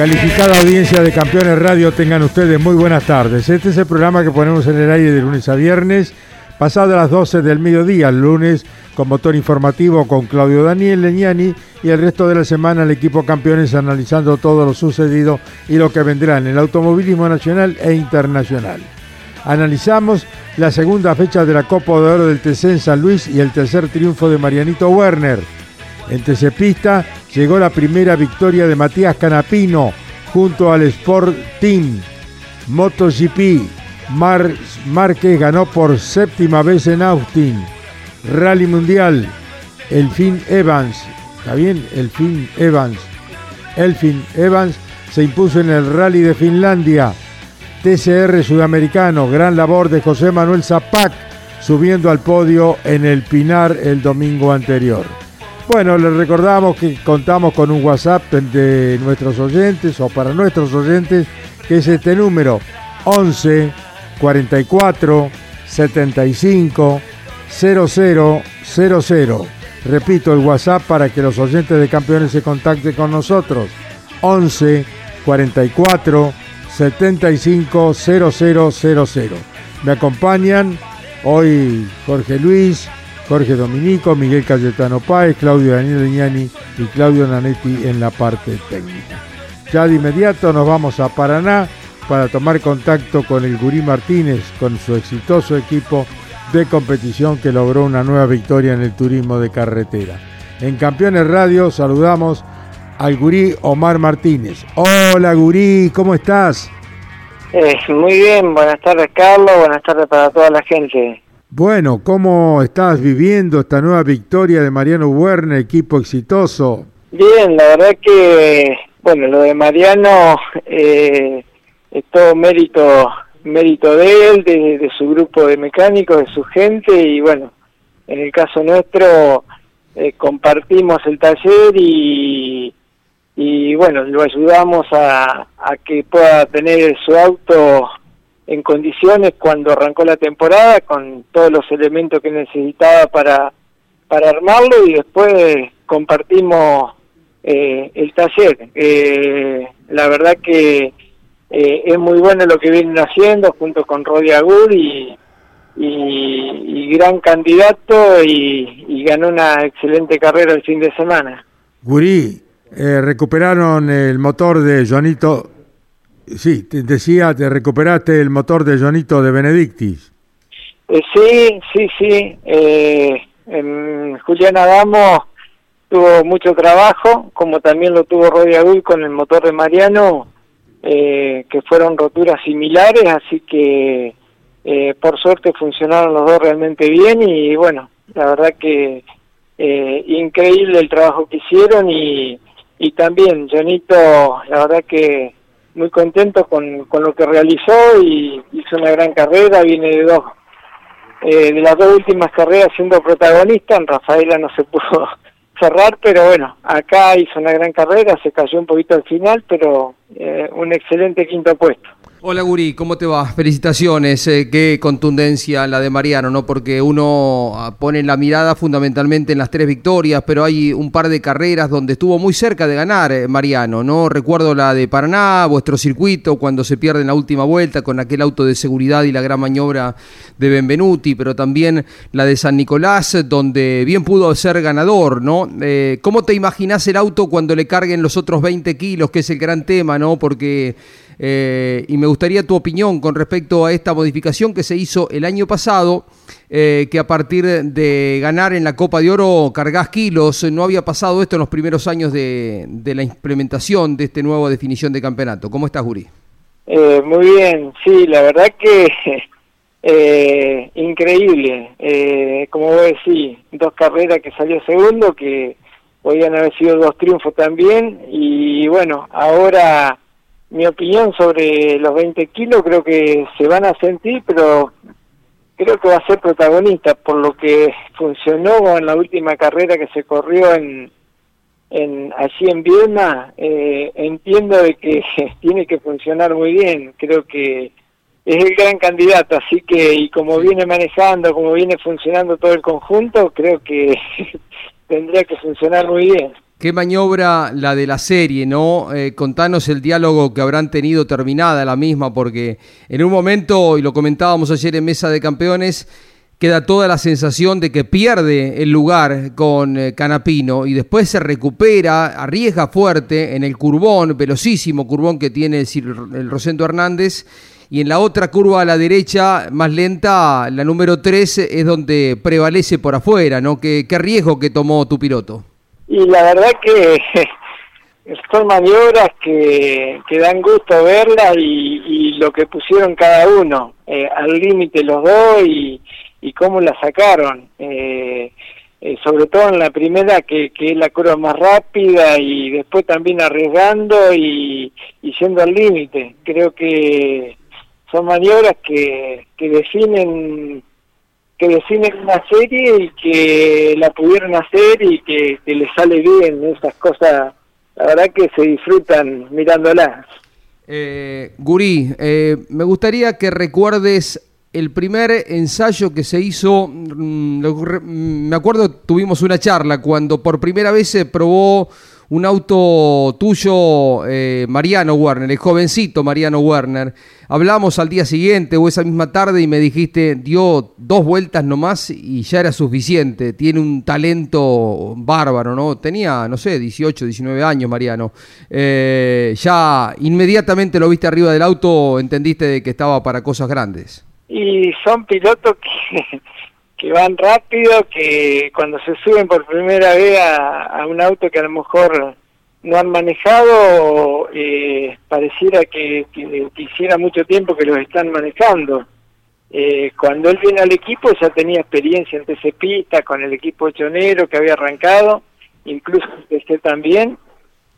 Calificada audiencia de Campeones Radio, tengan ustedes muy buenas tardes. Este es el programa que ponemos en el aire de lunes a viernes, pasado a las 12 del mediodía, el lunes, con motor informativo con Claudio Daniel Leñani y el resto de la semana el equipo Campeones analizando todo lo sucedido y lo que vendrá en el automovilismo nacional e internacional. Analizamos la segunda fecha de la Copa de Oro del TC en San Luis y el tercer triunfo de Marianito Werner. En TC llegó la primera victoria de Matías Canapino junto al Sport Team. MotoGP, Mar Márquez ganó por séptima vez en Austin. Rally Mundial, Elfin Evans, ¿está bien? Elfin Evans. Elfin Evans se impuso en el Rally de Finlandia. TCR Sudamericano, gran labor de José Manuel Zapac, subiendo al podio en el Pinar el domingo anterior. Bueno, les recordamos que contamos con un WhatsApp de nuestros oyentes o para nuestros oyentes, que es este número 11 44 75 0000. Repito el WhatsApp para que los oyentes de campeones se contacten con nosotros. 11 44 75 0000. Me acompañan hoy Jorge Luis, Jorge Dominico, Miguel Cayetano Páez, Claudio Daniel Leñani y Claudio Nanetti en la parte técnica. Ya de inmediato nos vamos a Paraná para tomar contacto con el Gurí Martínez, con su exitoso equipo de competición que logró una nueva victoria en el turismo de carretera. En Campeones Radio saludamos al Gurí Omar Martínez. Hola Gurí, ¿cómo estás? Eh, muy bien, buenas tardes Carlos, buenas tardes para toda la gente. Bueno, ¿cómo estás viviendo esta nueva victoria de Mariano Werner, equipo exitoso? Bien, la verdad que, bueno, lo de Mariano eh, es todo mérito mérito de él, de, su grupo de mecánicos, de su gente y bueno, en el caso nuestro eh, compartimos el taller y, y bueno, lo ayudamos a, a que pueda tener su auto en condiciones cuando arrancó la temporada con todos los elementos que necesitaba para, para armarlo y después compartimos eh, el taller. Eh, la verdad que eh, es muy bueno lo que vienen haciendo junto con Rodi Agur y, y, gran candidato y, y, ganó una excelente carrera el fin de semana. Gurí, recuperaron el motor de Joanito Sí, te decía, te recuperaste el motor de Jonito de Benedictis. Eh, sí, sí, sí. Eh, en Julián Adamo tuvo mucho trabajo, como también lo tuvo Rodi Agul con el motor de Mariano, eh, que fueron roturas similares, así que eh, por suerte funcionaron los dos realmente bien y bueno, la verdad que eh, increíble el trabajo que hicieron y, y también Jonito, la verdad que muy contento con, con lo que realizó y hizo una gran carrera, viene de dos eh, de las dos últimas carreras siendo protagonista, en Rafaela no se pudo cerrar, pero bueno, acá hizo una gran carrera, se cayó un poquito al final, pero eh, un excelente quinto puesto. Hola Guri, ¿cómo te va? Felicitaciones, eh, qué contundencia la de Mariano, ¿no? Porque uno ah, pone la mirada fundamentalmente en las tres victorias, pero hay un par de carreras donde estuvo muy cerca de ganar eh, Mariano, ¿no? Recuerdo la de Paraná, vuestro circuito, cuando se pierde en la última vuelta con aquel auto de seguridad y la gran maniobra de Benvenuti, pero también la de San Nicolás, donde bien pudo ser ganador, ¿no? Eh, ¿Cómo te imaginas el auto cuando le carguen los otros 20 kilos, que es el gran tema, ¿no? Porque eh, y me gustaría tu opinión con respecto a esta modificación que se hizo el año pasado, eh, que a partir de ganar en la Copa de Oro cargas kilos. No había pasado esto en los primeros años de, la implementación de esta nueva definición de campeonato. ¿Cómo estás, Guri? Eh, muy bien, sí, la verdad que increíble. como vos decís, dos carreras que salió segundo, que podían haber sido dos triunfos también. Y bueno, ahora mi opinión sobre los 20 kilos creo que se van a sentir, pero creo que va a ser protagonista por lo que funcionó en la última carrera que se corrió en, en allí en Viena. Eh, entiendo de que tiene que funcionar muy bien. Creo que es el gran candidato, así que y como viene manejando, como viene funcionando todo el conjunto, creo que tendría que funcionar muy bien. Qué maniobra la de la serie, ¿no? Eh, contanos el diálogo que habrán tenido terminada la misma, porque en un momento, y lo comentábamos ayer en Mesa de Campeones, queda toda la sensación de que pierde el lugar con eh, Canapino y después se recupera, arriesga fuerte en el curbón, velocísimo curbón que tiene el Rosendo Hernández. Y en la otra curva a la derecha, más lenta, la número 3, es donde prevalece por afuera, ¿no? ¿Qué, qué riesgo que tomó tu piloto? Y la verdad que son maniobras que, que dan gusto verlas y, lo que pusieron cada uno eh, al límite los dos y, y cómo la sacaron. Eh, eh, sobre todo en la primera que, que es la curva más rápida y después también arriesgando y, y yendo al límite. Creo que son maniobras que, que definen que definen una serie y que la pudieron hacer y que, que les sale bien esas cosas, la verdad que se disfrutan mirándolas. Eh, Gurí, eh, me gustaría que recuerdes el primer ensayo que se hizo, mm, mm, me acuerdo tuvimos una charla cuando por primera vez se probó un auto tuyo, eh, Mariano Werner, el jovencito Mariano Werner. Hablamos al día siguiente o esa misma tarde y me dijiste, dio dos vueltas nomás y ya era suficiente. Tiene un talento bárbaro, ¿no? Tenía, no sé, 18, 19 años, Mariano. Eh, ya inmediatamente lo viste arriba del auto, entendiste de que estaba para cosas grandes. Y son pilotos que que van rápido, que cuando se suben por primera vez a, un auto que a lo mejor no han manejado, eh, pareciera que, que, hiciera mucho tiempo que los están manejando. Eh, cuando él viene al equipo ya tenía experiencia en TC Pista con el equipo chonero que había arrancado, incluso este también,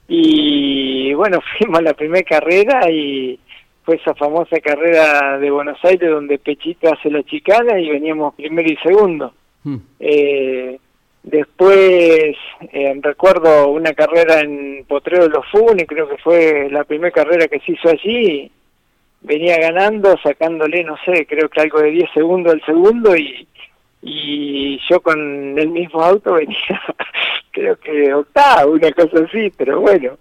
y bueno, fuimos a la primera carrera y fue esa famosa carrera de Buenos Aires donde Pechito hace la chicana y veníamos primero y segundo. Hmm. Eh, después eh, recuerdo una carrera en Potrero de los Funes, creo que fue la primera carrera que se hizo allí. Venía ganando, sacándole, no sé, creo que algo de 10 segundos al segundo y, y yo con el mismo auto venía, creo que octavo, una cosa así, pero bueno,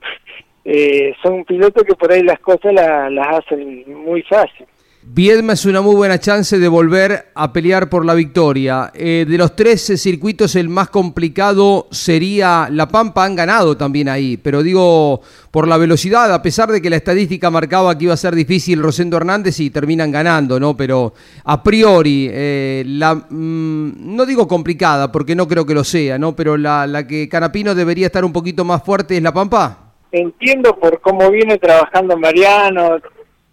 eh, son pilotos que por ahí las cosas las hacen muy fácil. Viedma es una muy buena chance de volver a pelear por la victoria. Eh, de los tres circuitos, el más complicado sería La Pampa. Han ganado también ahí, pero digo, por la velocidad, a pesar de que la estadística marcaba que iba a ser difícil Rosendo Hernández y terminan ganando, ¿no? Pero a priori, eh, la, mm, no digo complicada, porque no creo que lo sea, ¿no? Pero la, la que Canapino debería estar un poquito más fuerte es La Pampa entiendo por cómo viene trabajando Mariano,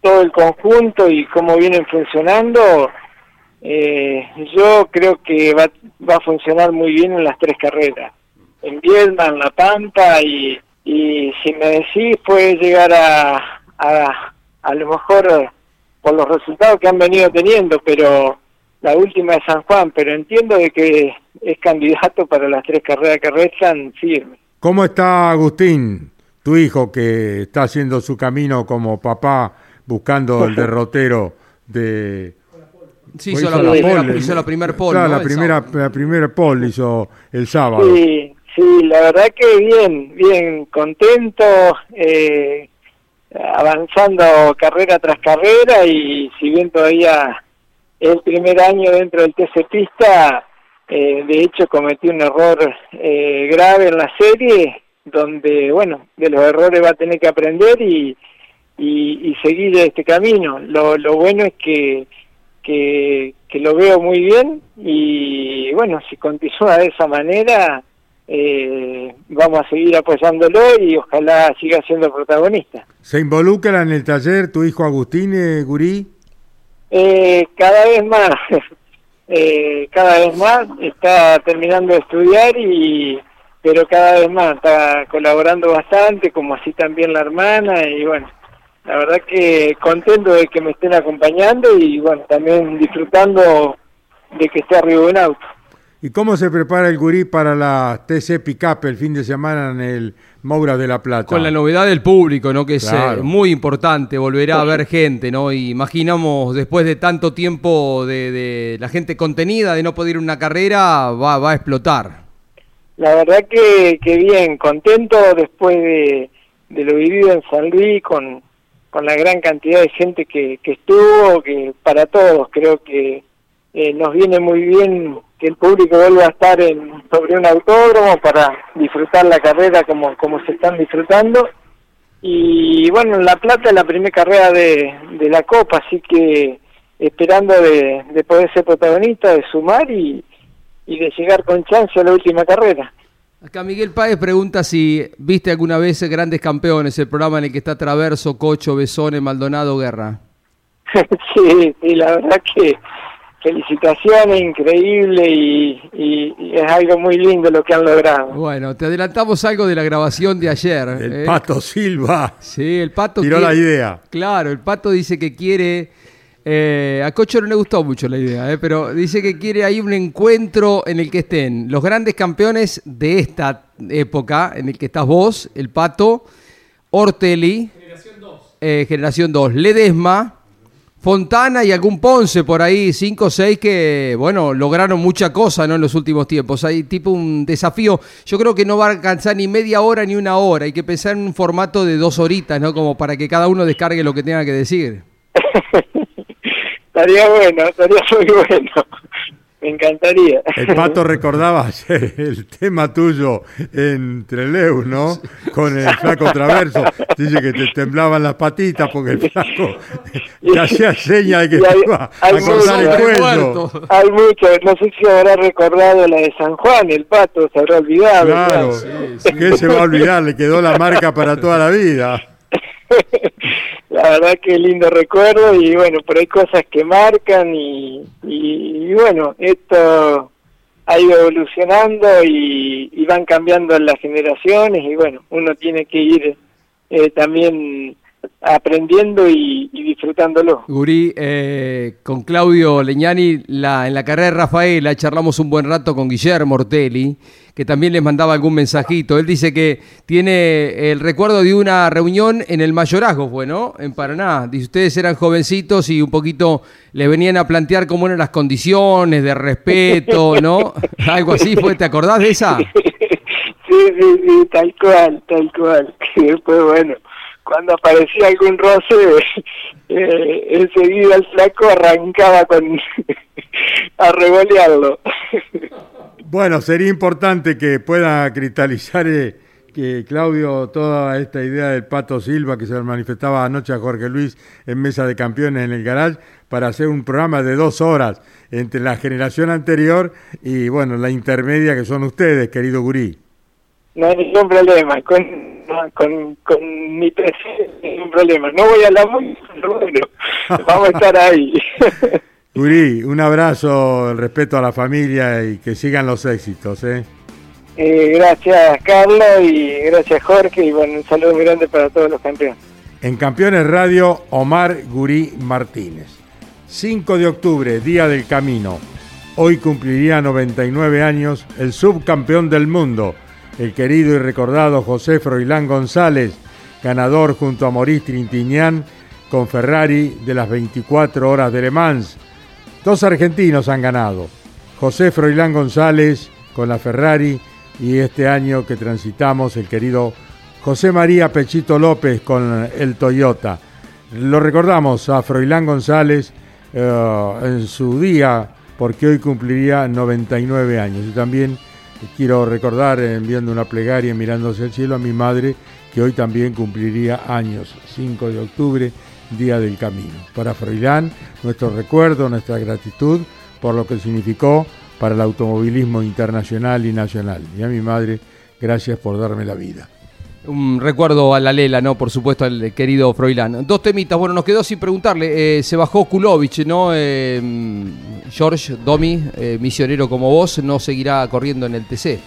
todo el conjunto y cómo vienen funcionando, eh, yo creo que va, va a funcionar muy bien en las tres carreras, en Viedma, en La Pampa y, y si me decís puede llegar a, a, a lo mejor por los resultados que han venido teniendo, pero la última de San Juan, pero entiendo de que es candidato para las tres carreras que restan firme. ¿Cómo está Agustín, tu hijo que está haciendo su camino como papá buscando el derrotero de Sí, hizo, la, primera, hizo la primer pole. Claro, la, primera, la primera pole hizo el sábado. Sí, sí, la verdad que bien, bien, contento, eh, avanzando carrera tras carrera y si bien todavía el primer año dentro del TC Pista, eh, de hecho cometí un error eh, grave en la serie, donde, bueno, de los errores va a tener que aprender y, y, y seguir este camino. Lo, lo bueno es que que, lo veo muy bien y bueno, si continúa de esa manera, eh, vamos a seguir apoyándolo y ojalá siga siendo protagonista. ¿Se involucra en el taller tu hijo Agustín eh, Gurí? Eh, cada vez más, cada vez más está terminando de estudiar y pero cada vez más está colaborando bastante, como así también la hermana y bueno, la verdad que contento de que me estén acompañando y bueno, también disfrutando de que esté arriba en auto. ¿Y cómo se prepara el gurí para la TC Pickup el fin de semana en el Moura de la Plata? Con la novedad del público, ¿no? Que es eh, muy importante, volverá a ver gente, ¿no? Y imaginamos, después de tanto tiempo de, la gente contenida, de no poder ir a una carrera, va, va a explotar. La verdad que, que bien, contento después de, de lo vivido en San Luis con, con la gran cantidad de gente que, que estuvo, que para todos creo que eh, nos viene muy bien que el público vuelva a estar en, sobre un autódromo para disfrutar la carrera como, como se están disfrutando. Y bueno, en La Plata es la primera carrera de, de la Copa, así que esperando de, de poder ser protagonista, de sumar y, y de llegar con chance a la última carrera. Acá Miguel Páez pregunta si viste alguna vez Grandes Campeones, el programa en el que está Traverso, Cocho, Besone, Maldonado, Guerra. sí, sí, la verdad que felicitaciones, increíble y, es algo muy lindo lo que han logrado. Bueno, te adelantamos algo de la grabación de ayer. El ¿eh? Pato Silva. Sí, el Pato. Tiró la idea. Claro, el Pato dice que quiere eh, a Cocho no le gustó mucho la idea, eh, pero dice que quiere ahí un encuentro en el que estén los grandes campeones de esta época, en el que estás vos, el Pato, Ortelli, Generación 2, eh, Generación 2 Ledesma, Fontana y algún Ponce por ahí, 5 o 6 que, bueno, lograron mucha cosa ¿no? en los últimos tiempos. Hay tipo un desafío. Yo creo que no va a alcanzar ni media hora ni una hora. Hay que pensar en un formato de dos horitas, ¿no? Como para que cada uno descargue lo que tenga que decir. estaría bueno, estaría muy bueno. Me encantaría. El pato recordaba el tema tuyo en Treleu, ¿no? Con el flaco traverso. Dice que te temblaban las patitas porque el flaco te hacía señas de que te iba a cortar el cuello. Hay mucho, no sé si habrá recordado la de San Juan, el pato se habrá olvidado. Claro, que se va a olvidar, le quedó la marca para toda la vida. la verdad que lindo recuerdo y bueno, pero hay cosas que marcan y, y, bueno, esto ha ido evolucionando y, y, van cambiando las generaciones y bueno, uno tiene que ir eh, también aprendiendo y, disfrutándolo. Gurí, eh, con Claudio Leñani, la, en la carrera de Rafaela, charlamos un buen rato con Guillermo Ortelli, que también les mandaba algún mensajito. Él dice que tiene el recuerdo de una reunión en el mayorazgo, fue, ¿no? En Paraná. Dice, ustedes eran jovencitos y un poquito le venían a plantear cómo eran las condiciones de respeto, ¿no? Algo así fue, ¿te acordás de esa? Sí, sí, sí, tal cual, tal cual. Después, bueno, cuando aparecía algún roce, eh, enseguida el flaco arrancaba con a revolearlo. Bueno, sería importante que pueda cristalizar eh, que Claudio toda esta idea del Pato Silva que se manifestaba anoche a Jorge Luis en Mesa de Campeones en el garage para hacer un programa de dos horas entre la generación anterior y bueno, la intermedia que son ustedes, querido Gurí. No hay ningún problema, con, con, con mi presencia ningún problema. No voy a la música, pero bueno, vamos a estar ahí. Uri, un abrazo, el respeto a la familia y que sigan los éxitos. ¿eh? Eh, gracias, Carlos, y gracias, Jorge, y bueno, un saludo muy grande para todos los campeones. En Campeones Radio, Omar Gurí Martínez. 5 de octubre, Día del Camino. Hoy cumpliría 99 años el subcampeón del mundo, el querido y recordado José Froilán González, ganador junto a Maurice Trintignán con Ferrari de las 24 horas de Le Mans. Dos argentinos han ganado, José Froilán González con la Ferrari y este año que transitamos el querido José María Pechito López con el Toyota. Lo recordamos a Froilán González eh, en su día, porque hoy cumpliría 99 años. Y también quiero recordar, enviando una plegaria, mirándose al cielo, a mi madre, que hoy también cumpliría años, 5 de octubre, Día del Camino. Para Froilán, nuestro recuerdo, nuestra gratitud por lo que significó para el automovilismo internacional y nacional. Y a mi madre, gracias por darme la vida. Un recuerdo a la Lela, ¿no? Por supuesto, al querido Froilán. Dos temitas, bueno, nos quedó sin preguntarle. Eh, se bajó Kulovich, ¿no? Eh, George Domi, eh, misionero como vos, no seguirá corriendo en el TC.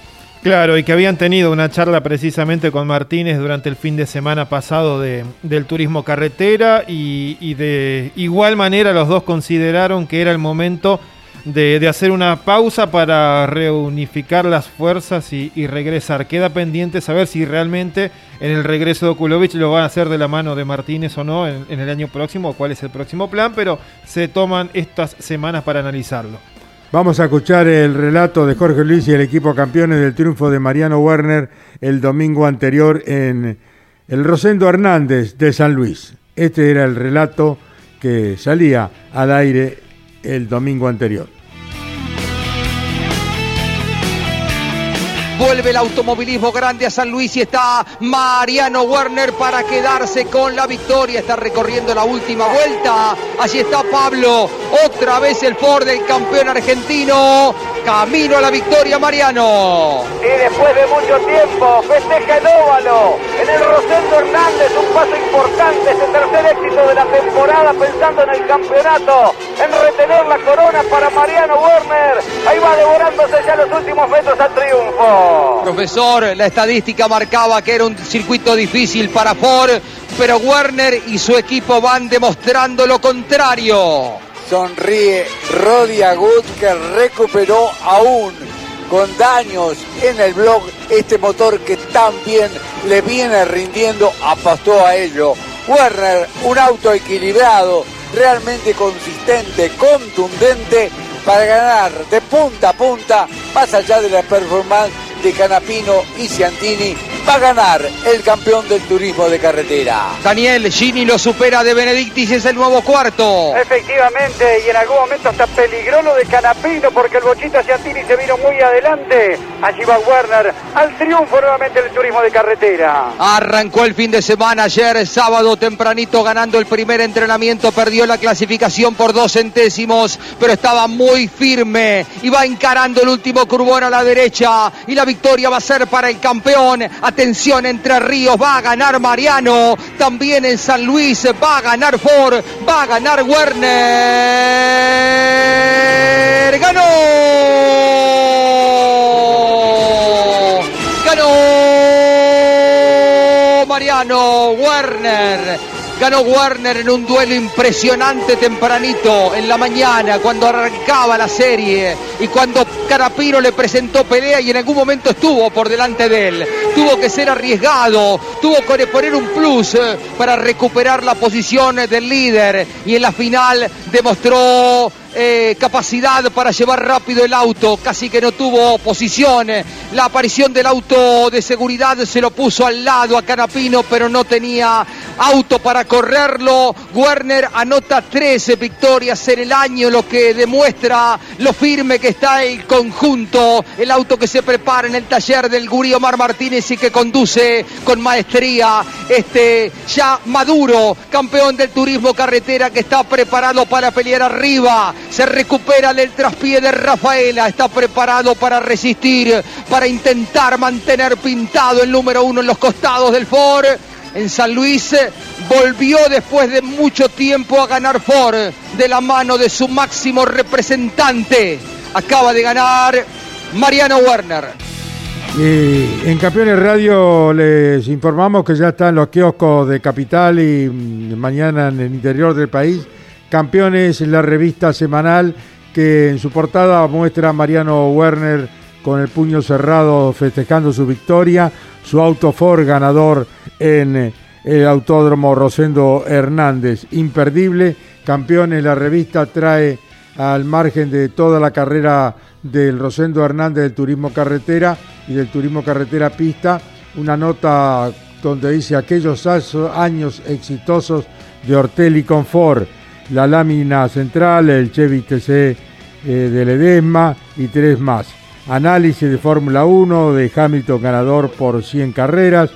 Claro, y que habían tenido una charla precisamente con Martínez durante el fin de semana pasado de, del turismo carretera y, y de igual manera los dos consideraron que era el momento de, hacer una pausa para reunificar las fuerzas y, regresar. Queda pendiente saber si realmente en el regreso de Okulovich lo van a hacer de la mano de Martínez o no en, el año próximo, o cuál es el próximo plan, pero se toman estas semanas para analizarlo. Vamos a escuchar el relato de Jorge Luis y el equipo campeones del triunfo de Mariano Werner el domingo anterior en el Rosendo Hernández de San Luis. Este era el relato que salía al aire el domingo anterior. Vuelve el automovilismo grande a San Luis y está Mariano Werner para quedarse con la victoria. Está recorriendo la última vuelta. Allí está Pablo. Otra vez el Ford del campeón argentino. Camino a la victoria, Mariano. Y después de mucho tiempo, festeja el óvalo. En el Rosendo Hernández, un paso importante, ese tercer éxito de la temporada, pensando en el campeonato, en retener la corona para Mariano Werner. Ahí va devorándose ya los últimos metros al triunfo. Profesor, la estadística marcaba que era un circuito difícil para Ford, pero Werner y su equipo van demostrando lo contrario sonríe Rodi Agut que recuperó aún con daños en el blog este motor que tan bien le viene rindiendo, apostó a ello. Werner, un auto equilibrado, realmente consistente, contundente para ganar de punta a punta, más allá de la performance de Canapino y Ciantini va a ganar el campeón del turismo de carretera. Daniel Gini lo supera de Benedictis, es el nuevo cuarto. Efectivamente, y en algún momento hasta peligró lo de Canapino porque el Bochita Ciantini se vino muy adelante. Allí va Werner al triunfo nuevamente del turismo de carretera. Arrancó el fin de semana ayer, sábado tempranito, ganando el primer entrenamiento, perdió la clasificación por dos centésimos, pero estaba muy firme y va encarando el último curbón a la derecha y la victoria va a ser para el campeón. Atención, Entre Ríos va a ganar Mariano. También en San Luis va a ganar Ford. Va a ganar Werner. ¡Ganó! ¡Ganó! Mariano Werner ganó Werner en un duelo impresionante tempranito en la mañana cuando arrancaba la serie y cuando Carapiro le presentó pelea y en algún momento estuvo por delante de él. Tuvo que ser arriesgado, tuvo que poner un plus eh, para recuperar la posición del líder y en la final demostró eh, capacidad para llevar rápido el auto, casi que no tuvo posición. La aparición del auto de seguridad se lo puso al lado a Canapino, pero no tenía auto para correrlo. Werner anota 13 victorias en el año, lo que demuestra lo firme que está el conjunto. El auto que se prepara en el taller del Gurí Omar Martínez y que conduce con maestría este ya maduro campeón del turismo carretera que está preparado para pelear arriba se recupera del traspié de Rafaela, está preparado para resistir, para intentar mantener pintado el número uno en los costados del Ford. En San Luis volvió después de mucho tiempo a ganar Ford de la mano de su máximo representante. Acaba de ganar Mariano Werner. Y en Campeones Radio les informamos que ya están los kioscos de Capital y mm, mañana en el interior del país Campeones, la revista semanal que en su portada muestra a Mariano Werner con el puño cerrado festejando su victoria, su auto Ford ganador en el Autódromo Rosendo Hernández. Imperdible, campeones, la revista trae al margen de toda la carrera del Rosendo Hernández del Turismo Carretera y del Turismo Carretera Pista, una nota donde dice aquellos años exitosos de Ortelli Confort, la lámina central, el Chevy TC eh, de Ledesma y tres más. Análisis de Fórmula 1 de Hamilton ganador por 100 carreras,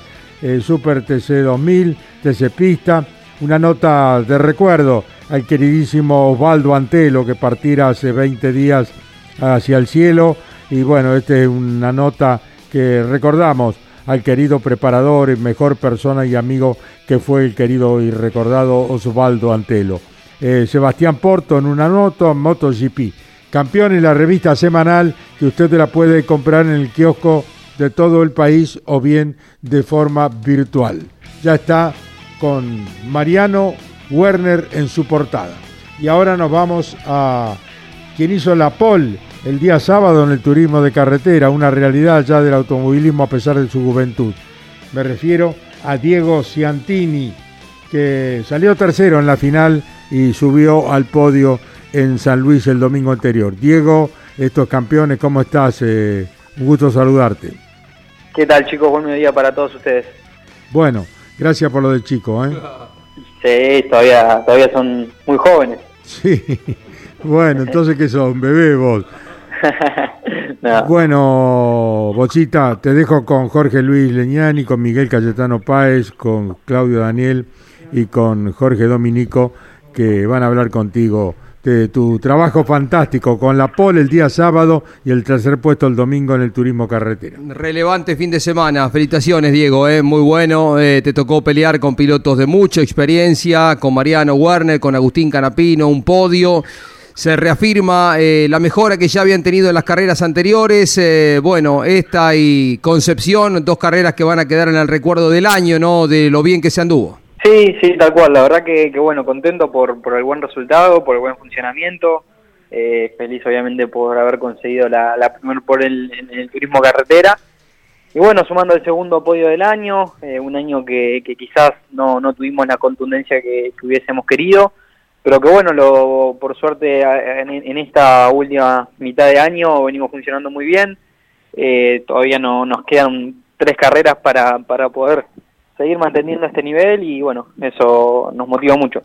Super TC 2000, TC Pista, una nota de recuerdo al queridísimo Osvaldo Antelo que partiera hace 20 días hacia el cielo y bueno, esta es una nota que recordamos al querido preparador y mejor persona y amigo que fue el querido y recordado Osvaldo Antelo. Eh, Sebastián Porto en una nota, MotoGP. Campeón en la revista semanal que usted la puede comprar en el kiosco de todo el país o bien de forma virtual. Ya está con Mariano Werner en su portada. Y ahora nos vamos a quien hizo la pole el día sábado en el turismo de carretera, una realidad ya del automovilismo a pesar de su juventud. Me refiero a Diego Ciantini, que salió tercero en la final y subió al podio en San Luis el domingo anterior. Diego, estos campeones, ¿cómo estás? Eh, un gusto saludarte. ¿Qué tal chicos? Buen día para todos ustedes. Bueno, gracias por lo del chico. ¿eh? Sí, todavía, todavía son muy jóvenes. Sí, bueno, entonces ¿qué son? Bebé vos. Bueno, Bochita, te dejo con Jorge Luis Leñani, con Miguel Cayetano Páez, con Claudio Daniel y con Jorge Dominico, que van a hablar contigo de tu trabajo fantástico con la pole el día sábado y el tercer puesto el domingo en el turismo carretera. Relevante fin de semana. Felicitaciones, Diego. Eh, muy bueno. Eh, te tocó pelear con pilotos de mucha experiencia, con Mariano Werner, con Agustín Canapino, un podio se reafirma eh, la mejora que ya habían tenido en las carreras anteriores. Eh, bueno, esta y Concepción, dos carreras que van a quedar en el recuerdo del año, ¿no? De lo bien que se anduvo. Sí, sí, tal cual. La verdad que, bueno, contento por, por el buen resultado, por el buen funcionamiento. Eh, feliz obviamente por haber conseguido la, la por el, en el turismo carretera. Y bueno, sumando el segundo podio del año, un año que, que quizás no, no tuvimos la contundencia que hubiésemos querido pero que bueno, lo, por suerte en, esta última mitad de año venimos funcionando muy bien. Eh, todavía no nos quedan tres carreras para, para poder seguir manteniendo este nivel y bueno, eso nos motiva mucho.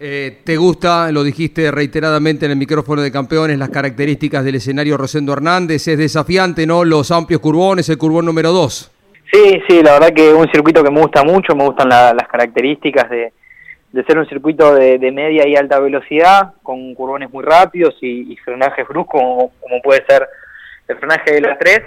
Eh, ¿Te gusta, lo dijiste reiteradamente en el micrófono de campeones, las características del escenario Rosendo Hernández? Es desafiante, ¿no? Los amplios curbones, el curbón número dos. Sí, sí, la verdad que es un circuito que me gusta mucho, me gustan las características de, de ser un circuito de, media y alta velocidad, con curbones muy rápidos y, frenajes bruscos, como, puede ser el frenaje de la 3.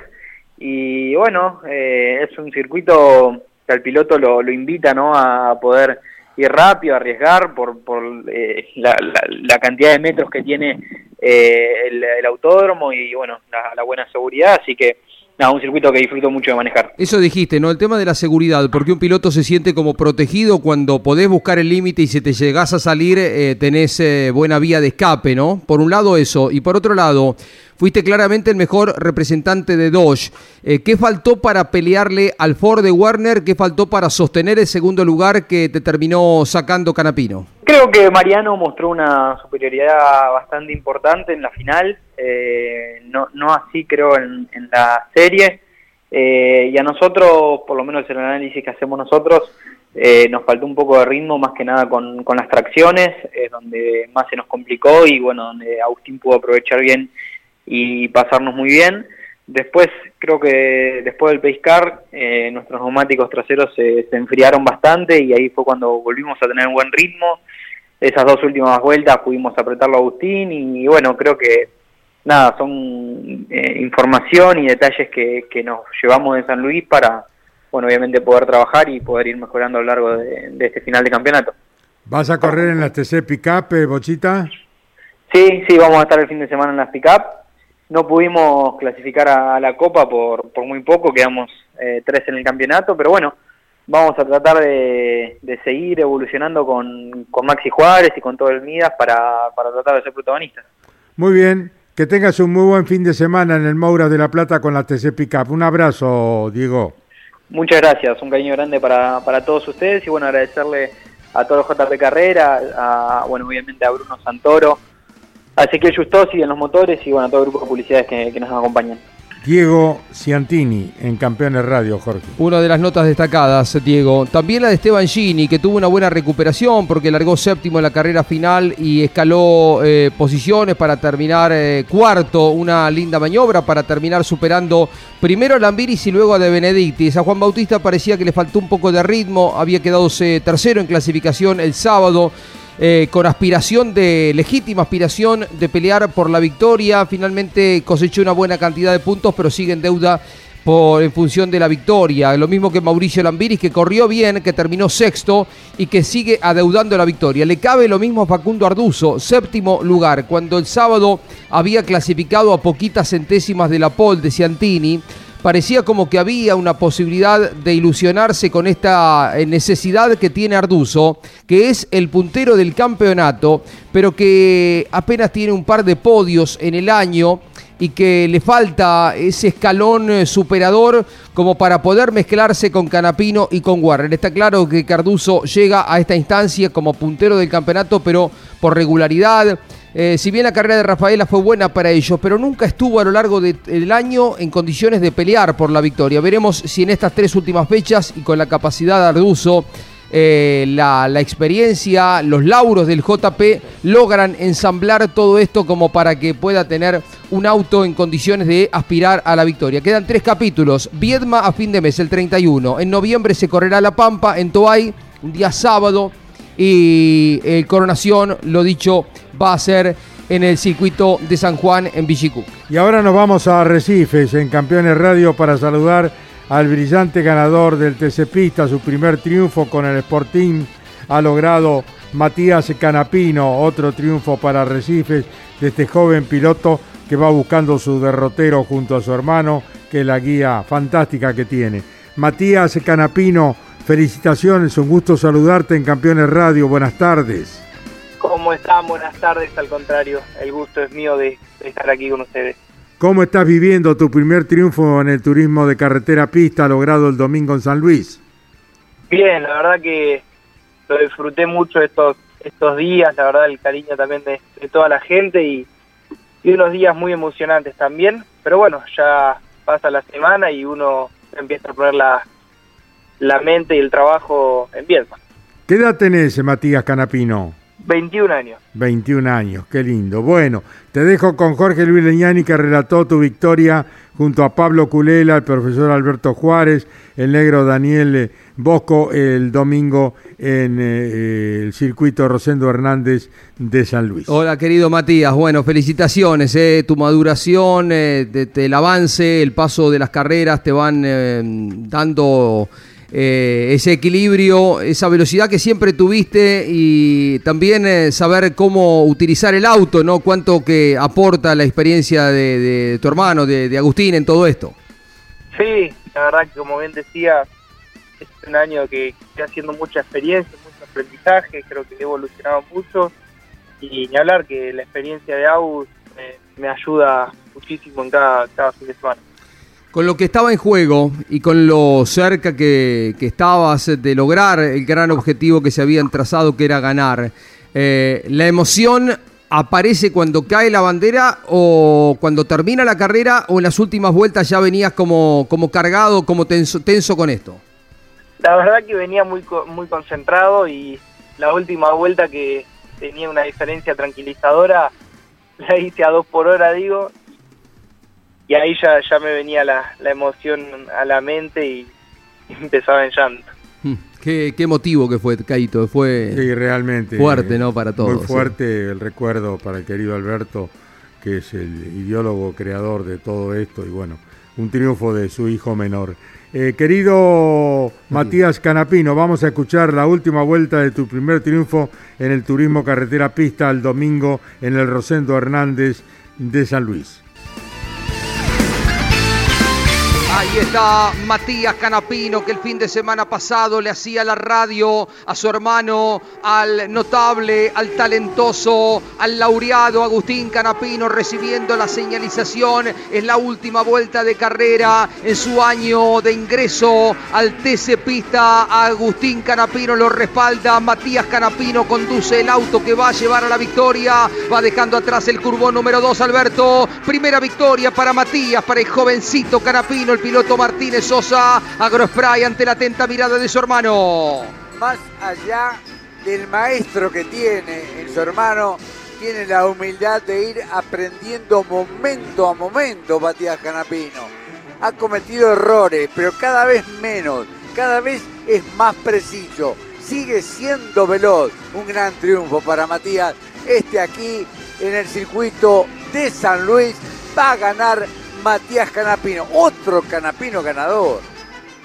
Y bueno, eh, es un circuito que al piloto lo, invita ¿no? a poder ir rápido, arriesgar por, por eh, la, cantidad de metros que tiene eh, el, autódromo y bueno, la buena seguridad. Así que no, un circuito que disfruto mucho de manejar. Eso dijiste, ¿no? El tema de la seguridad, porque un piloto se siente como protegido cuando podés buscar el límite y si te llegás a salir eh, tenés eh, buena vía de escape, ¿no? Por un lado eso, y por otro lado, fuiste claramente el mejor representante de Dodge. Eh, ¿Qué faltó para pelearle al Ford de Warner? ¿Qué faltó para sostener el segundo lugar que te terminó sacando Canapino? Creo que Mariano mostró una superioridad bastante importante en la final, eh, no, no así creo en, la serie. Eh, y a nosotros, por lo menos el análisis que hacemos nosotros, nos faltó un poco de ritmo, más que nada con, las tracciones, donde más se nos complicó y bueno, donde Agustín pudo aprovechar bien y pasarnos muy bien. Después, creo que después del pescar, eh, nuestros neumáticos traseros se, enfriaron bastante y ahí fue cuando volvimos a tener un buen ritmo. Esas dos últimas vueltas pudimos apretarlo a Agustín y, bueno, creo que nada, son eh, información y detalles que, que nos llevamos de San Luis para, bueno, obviamente poder trabajar y poder ir mejorando a lo largo de, este final de campeonato. ¿Vas a correr en las TC Pickup, eh, Bochita? Sí, sí, vamos a estar el fin de semana en las Pickup no pudimos clasificar a, la Copa por, por muy poco, quedamos eh, tres en el campeonato, pero bueno, vamos a tratar de, seguir evolucionando con, con, Maxi Juárez y con todo el Midas para, para tratar de ser protagonistas. Muy bien, que tengas un muy buen fin de semana en el Moura de la Plata con la TC Pickup. Un abrazo, Diego. Muchas gracias, un cariño grande para, para todos ustedes y bueno, agradecerle a todos los JP Carrera, a, bueno, obviamente a Bruno Santoro, a Ezequiel Justosi en los motores y bueno, a todo el grupo de publicidades que, que nos acompañan. Diego Ciantini en Campeones Radio, Jorge. Una de las notas destacadas, Diego. También la de Esteban Gini, que tuvo una buena recuperación porque largó séptimo en la carrera final y escaló eh, posiciones para terminar eh, cuarto. Una linda maniobra para terminar superando primero a Lambiris y luego a De Benedictis. A Juan Bautista parecía que le faltó un poco de ritmo. Había quedado tercero en clasificación el sábado. Eh, con aspiración de, legítima aspiración de pelear por la victoria. Finalmente cosechó una buena cantidad de puntos, pero sigue en deuda por, en función de la victoria. Lo mismo que Mauricio Lambiris, que corrió bien, que terminó sexto y que sigue adeudando la victoria. Le cabe lo mismo a Facundo Arduzo, séptimo lugar, cuando el sábado había clasificado a poquitas centésimas de la pole de Ciantini parecía como que había una posibilidad de ilusionarse con esta eh, necesidad que tiene Arduzo, que es el puntero del campeonato, pero que apenas tiene un par de podios en el año y que le falta ese escalón eh, superador como para poder mezclarse con Canapino y con Warren. Está claro que Carduzo llega a esta instancia como puntero del campeonato, pero por regularidad, eh, si bien la carrera de Rafaela fue buena para ellos, pero nunca estuvo a lo largo del año en condiciones de pelear por la victoria. Veremos si en estas tres últimas fechas y con la capacidad de Arduzo, eh, la, experiencia, los lauros del JP logran ensamblar todo esto como para que pueda tener un auto en condiciones de aspirar a la victoria. Quedan tres capítulos. Viedma a fin de mes, el 31. En noviembre se correrá La Pampa en Toay, un día sábado. Y eh, Coronación, lo dicho, va a ser en el circuito de San Juan en Villicú. Y ahora nos vamos a Arrecifes en Campeones Radio para saludar al brillante ganador del TC Pista, su primer triunfo con el Sporting ha logrado Matías Canapino, otro triunfo para Arrecifes de este joven piloto que va buscando su derrotero junto a su hermano, que es la guía fantástica que tiene. Matías Canapino, felicitaciones, un gusto saludarte en Campeones Radio, buenas tardes. ¿Cómo están? Buenas tardes, al contrario, el gusto es mío de, estar aquí con ustedes. ¿Cómo estás viviendo tu primer triunfo en el turismo de carretera pista logrado el domingo en San Luis? Bien, la verdad que lo disfruté mucho estos estos días, la verdad el cariño también de, toda la gente y, y, unos días muy emocionantes también, pero bueno, ya pasa la semana y uno empieza a poner la, la mente y el trabajo en pie. ¿Qué edad tenés, Matías Canapino? 21 años. 21 años, qué lindo. Bueno, te dejo con Jorge Luis Leñani que relató tu victoria junto a Pablo Culela, el profesor Alberto Juárez, el negro Daniel eh, Bosco el domingo en eh, el circuito Rosendo Hernández de San Luis. Hola querido Matías, bueno, felicitaciones, eh, tu maduración, el avance, el paso de las carreras te van dando eh, ese equilibrio, esa velocidad que siempre tuviste y también eh, saber cómo utilizar el auto, ¿no? Cuánto que aporta la experiencia de, tu hermano, de, Agustín en todo esto. Sí, la verdad que como bien decía, es un año que estoy haciendo mucha experiencia, mucho aprendizaje, creo que he evolucionado mucho y ni hablar que la experiencia de Agus me ayuda muchísimo en cada, cada fin de semana. Con lo que estaba en juego y con lo cerca que, estabas de lograr el gran objetivo que se habían trazado, que era ganar, eh, ¿la emoción aparece cuando cae la bandera o cuando termina la carrera o en las últimas vueltas ya venías como, como cargado, como tenso, tenso con esto? La verdad que venía muy, muy concentrado y la última vuelta que tenía una diferencia tranquilizadora, la hice a dos por hora, digo, y ahí ya, ya me venía la, la emoción a la mente y, empezaba en llanto. Hmm, qué, qué motivo que fue, Caito, fue realmente, fuerte, ¿no? Para todos. Muy fuerte el recuerdo para el querido Alberto, que es el ideólogo creador de todo esto y bueno, un triunfo de su hijo menor. Eh, querido Matías Canapino, vamos a escuchar la última vuelta de tu primer triunfo en el turismo carretera pista el domingo en el Rosendo Hernández de San Luis. Ahí está Matías Canapino que el fin de semana pasado le hacía la radio a su hermano, al notable, al talentoso, al laureado Agustín Canapino recibiendo la señalización. Es la última vuelta de carrera en su año de ingreso al TC Pista. Agustín Canapino lo respalda. Matías Canapino conduce el auto que va a llevar a la victoria. Va dejando atrás el curvón número 2, Alberto. Primera victoria para Matías, para el jovencito Canapino, el piloto Martínez Sosa, agrospray ante la atenta mirada de su hermano. Más allá del maestro que tiene en su hermano, tiene la humildad de ir aprendiendo momento a momento Matías Canapino. Ha cometido errores, pero cada vez menos, cada vez es más preciso, sigue siendo veloz. Un gran triunfo para Matías. Este aquí en el circuito de San Luis va a ganar Matías Canapino, otro Canapino ganador.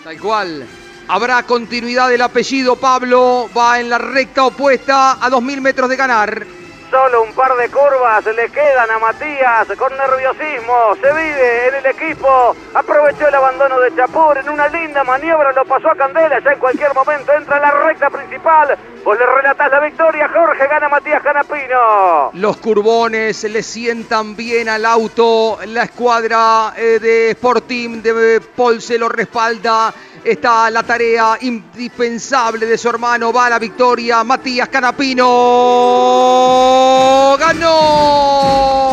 Tal cual. Habrá continuidad del apellido Pablo. Va en la recta opuesta a 2.000 metros de ganar. Solo un par de curvas le quedan a Matías con nerviosismo. Se vive en el equipo. Aprovechó el abandono de Chapur en una linda maniobra. Lo pasó a Candela. Ya en cualquier momento entra en la recta principal. Vos le relatás la victoria. Jorge gana Matías Canapino. Los curbones le sientan bien al auto. La escuadra eh, de Sporting de Paul se lo respalda. Está la tarea indispensable de su hermano. Va a la victoria. Matías Canapino. Ganó.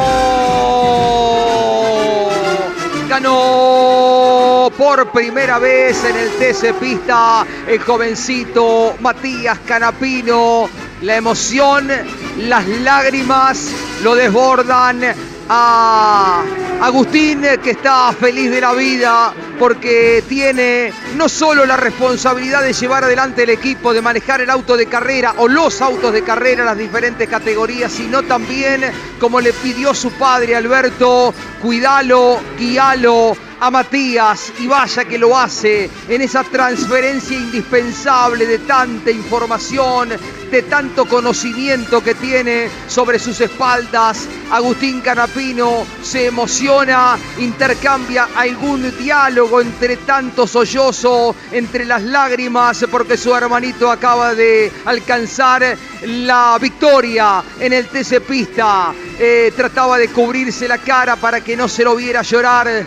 Ganó por primera vez en el TC Pista el jovencito Matías Canapino. La emoción, las lágrimas lo desbordan a Agustín que está feliz de la vida porque tiene no solo la responsabilidad de llevar adelante el equipo, de manejar el auto de carrera o los autos de carrera las diferentes categorías, sino también, como le pidió su padre Alberto, cuidalo, guíalo a Matías y vaya que lo hace en esa transferencia indispensable de tanta información, de tanto conocimiento que tiene sobre sus espaldas. Agustín Canapino se emociona, intercambia algún diálogo entre tanto sollozo, entre las lágrimas, porque su hermanito acaba de alcanzar la victoria en el TC Pista. Eh, trataba de cubrirse la cara para que no se lo viera llorar.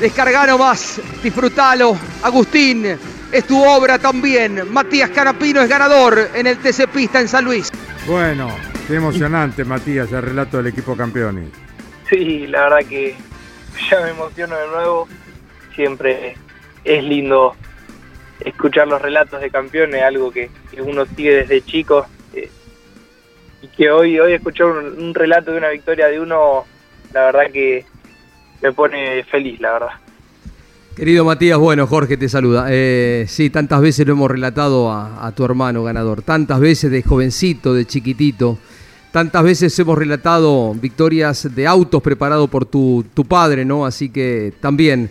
Descarga nomás, disfrútalo. Agustín, es tu obra también. Matías Canapino es ganador en el TC Pista en San Luis. Bueno, qué emocionante, Matías, el relato del equipo campeones. Sí, la verdad que ya me emociono de nuevo. Siempre es lindo escuchar los relatos de campeones, algo que, que uno sigue desde chico. eh, y que hoy, hoy escuchar un, un relato de una victoria de uno, la verdad que me pone feliz, la verdad. Querido Matías, bueno, Jorge te saluda. Eh, sí, tantas veces lo hemos relatado a, tu hermano ganador, tantas veces de jovencito, de chiquitito, tantas veces hemos relatado victorias de autos preparados por tu, tu padre, ¿no? Así que también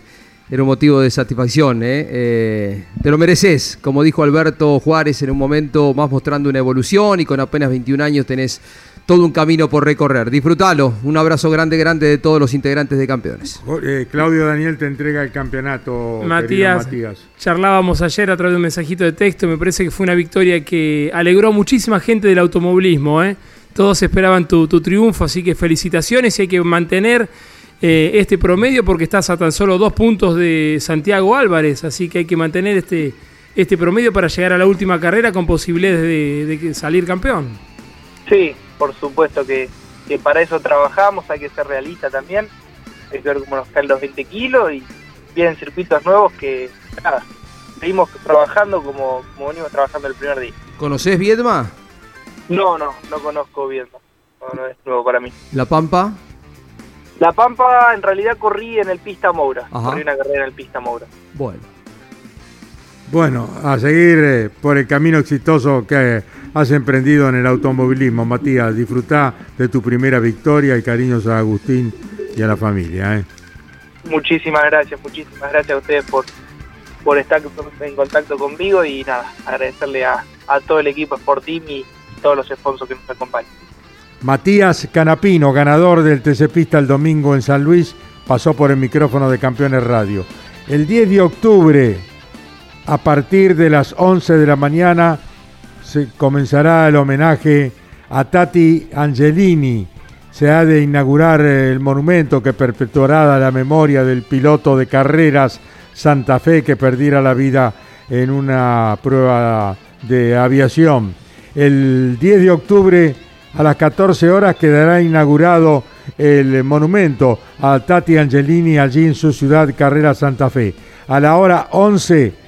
era un motivo de satisfacción, ¿eh? Eh, te lo mereces, como dijo Alberto Juárez en un momento, más mostrando una evolución y con apenas 21 años tenés todo un camino por recorrer. Disfrutalo, un abrazo grande, grande de todos los integrantes de campeones. Eh, Claudio Daniel te entrega el campeonato. Matías, Matías. charlábamos ayer a través de un mensajito de texto, me parece que fue una victoria que alegró a muchísima gente del automovilismo. ¿eh? Todos esperaban tu, tu triunfo, así que felicitaciones y hay que mantener eh, este promedio porque estás a tan solo dos puntos de Santiago Álvarez, así que hay que mantener este, este promedio para llegar a la última carrera con posibilidades de, salir campeón. Sí, por supuesto que, que para eso trabajamos, hay que ser realista también, hay que ver cómo nos caen los 20 kilos y vienen circuitos nuevos que, nada, seguimos trabajando como, como venimos trabajando el primer día. ¿Conocés Viedma? No, no, no conozco bien, no, no es nuevo para mí. ¿La Pampa? La Pampa en realidad corrí en el Pista Moura, Ajá. corrí una carrera en el Pista Moura. Bueno. Bueno, a seguir eh, por el camino exitoso que has emprendido en el automovilismo, Matías. Disfrutá de tu primera victoria y cariños a Agustín y a la familia. ¿eh? Muchísimas gracias, muchísimas gracias a ustedes por, por estar en contacto conmigo y nada, agradecerle a, a todo el equipo Sport Team y todos los sponsors que nos acompañan. Matías Canapino, ganador del TC Pista el domingo en San Luis, pasó por el micrófono de Campeones Radio. El 10 de octubre, a partir de las 11 de la mañana, se comenzará el homenaje a Tati Angelini. Se ha de inaugurar el monumento que perpetuará la memoria del piloto de carreras Santa Fe que perdiera la vida en una prueba de aviación. El 10 de octubre a las 14 horas quedará inaugurado el monumento a Tati Angelini allí en su ciudad Carrera Santa Fe. A la hora 11,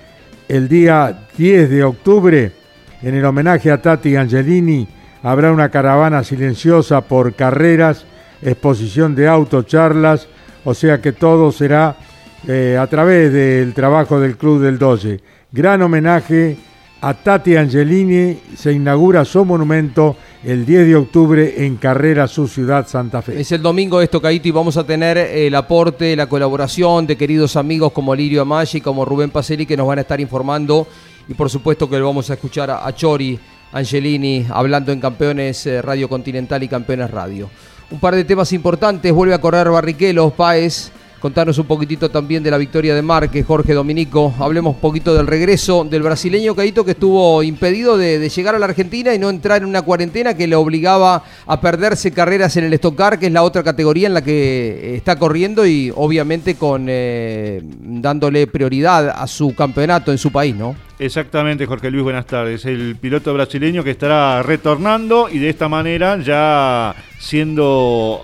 el día 10 de octubre, en el homenaje a Tati Angelini, habrá una caravana silenciosa por carreras, exposición de autos, charlas, o sea que todo será eh, a través del trabajo del Club del Doce. Gran homenaje a Tati Angelini, se inaugura su monumento el 10 de octubre en Carrera, su ciudad, Santa Fe. Es el domingo esto, Caíto, y vamos a tener el aporte, la colaboración de queridos amigos como Lirio Amagi, como Rubén Paceli, que nos van a estar informando. Y por supuesto que lo vamos a escuchar a, Chori Angelini hablando en Campeones eh, Radio Continental y Campeones Radio. Un par de temas importantes, vuelve a correr Barrichello, Páez contarnos un poquitito también de la victoria de Márquez, Jorge Dominico. Hablemos un poquito del regreso del brasileño Caito que estuvo impedido de, llegar a la Argentina y no entrar en una cuarentena que le obligaba a perderse carreras en el Stock Car, que es la otra categoría en la que está corriendo y obviamente con eh, dándole prioridad a su campeonato en su país, ¿no? Exactamente, Jorge Luis, buenas tardes. El piloto brasileño que estará retornando y de esta manera ya siendo,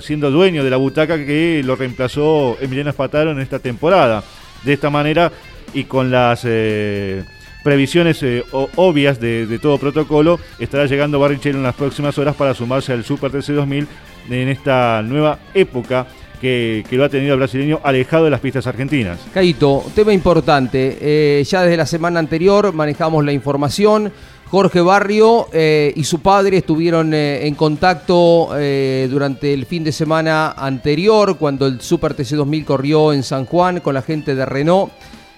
siendo dueño de la butaca que lo reemplazó Emiliano Spataro en esta temporada. De esta manera y con las eh, previsiones eh, obvias de, todo protocolo, estará llegando Barrichello en las próximas horas para sumarse al Super TC 2000 en esta nueva época que, lo ha tenido el brasileño alejado de las pistas argentinas. Caito, tema importante. Eh, ya desde la semana anterior manejamos la información. Jorge Barrio eh, y su padre estuvieron eh, en contacto durante el fin de semana anterior, cuando el Super TC2000 corrió en San Juan con la gente de Renault.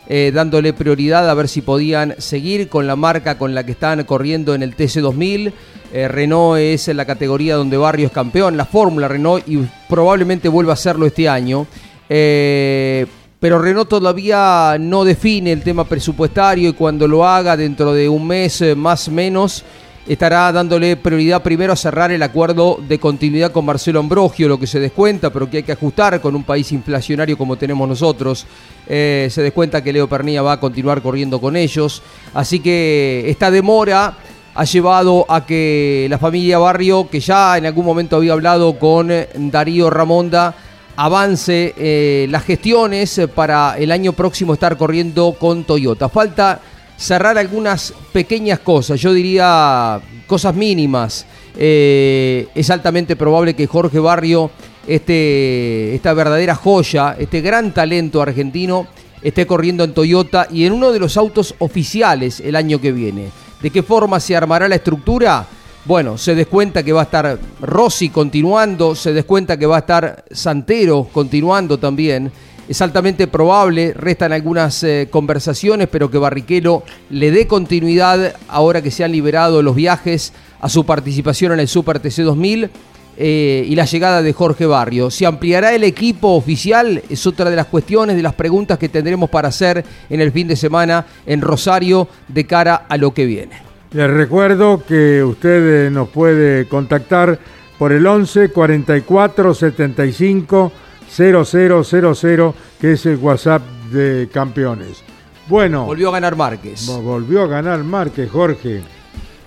dándole prioridad a ver si podían seguir con la marca con la que están corriendo en el TC2000. Eh, Renault es en la categoría donde Barrio es campeón, la Fórmula Renault, y probablemente vuelva a hacerlo este año. Eh, pero Renault todavía no define el tema presupuestario y cuando lo haga dentro de un mes eh, más o menos estará dándole prioridad primero a cerrar el acuerdo de continuidad con Marcelo Ambrogio, lo que se descuenta, pero que hay que ajustar con un país inflacionario como tenemos nosotros. se descuenta que Leo Pernilla va a continuar corriendo con ellos. Así que esta demora ha llevado a que la familia Barrio, que ya en algún momento había hablado con Darío Ramonda, avance eh, las gestiones para el año próximo estar corriendo con Toyota. Falta cerrar algunas pequeñas cosas, yo diría cosas mínimas. Eh, es altamente probable que Jorge Barrio, este, esta verdadera joya, este gran talento argentino, esté corriendo en Toyota y en uno de los autos oficiales el año que viene. ¿De qué forma se armará la estructura? Bueno, se descuenta que va a estar Rossi continuando, se descuenta que va a estar Santero continuando también. Es altamente probable, restan algunas eh, conversaciones, pero que Barrichello le dé continuidad ahora que se han liberado los viajes a su participación en el Super TC 2000 eh, y la llegada de Jorge Barrio. ¿Se ampliará el equipo oficial? Es otra de las cuestiones, de las preguntas que tendremos para hacer en el fin de semana en Rosario de cara a lo que viene. Les recuerdo que usted nos puede contactar por el 11 44 75 0000, que es el WhatsApp de campeones. Bueno. Volvió a ganar Márquez. Volvió a ganar Márquez, Jorge.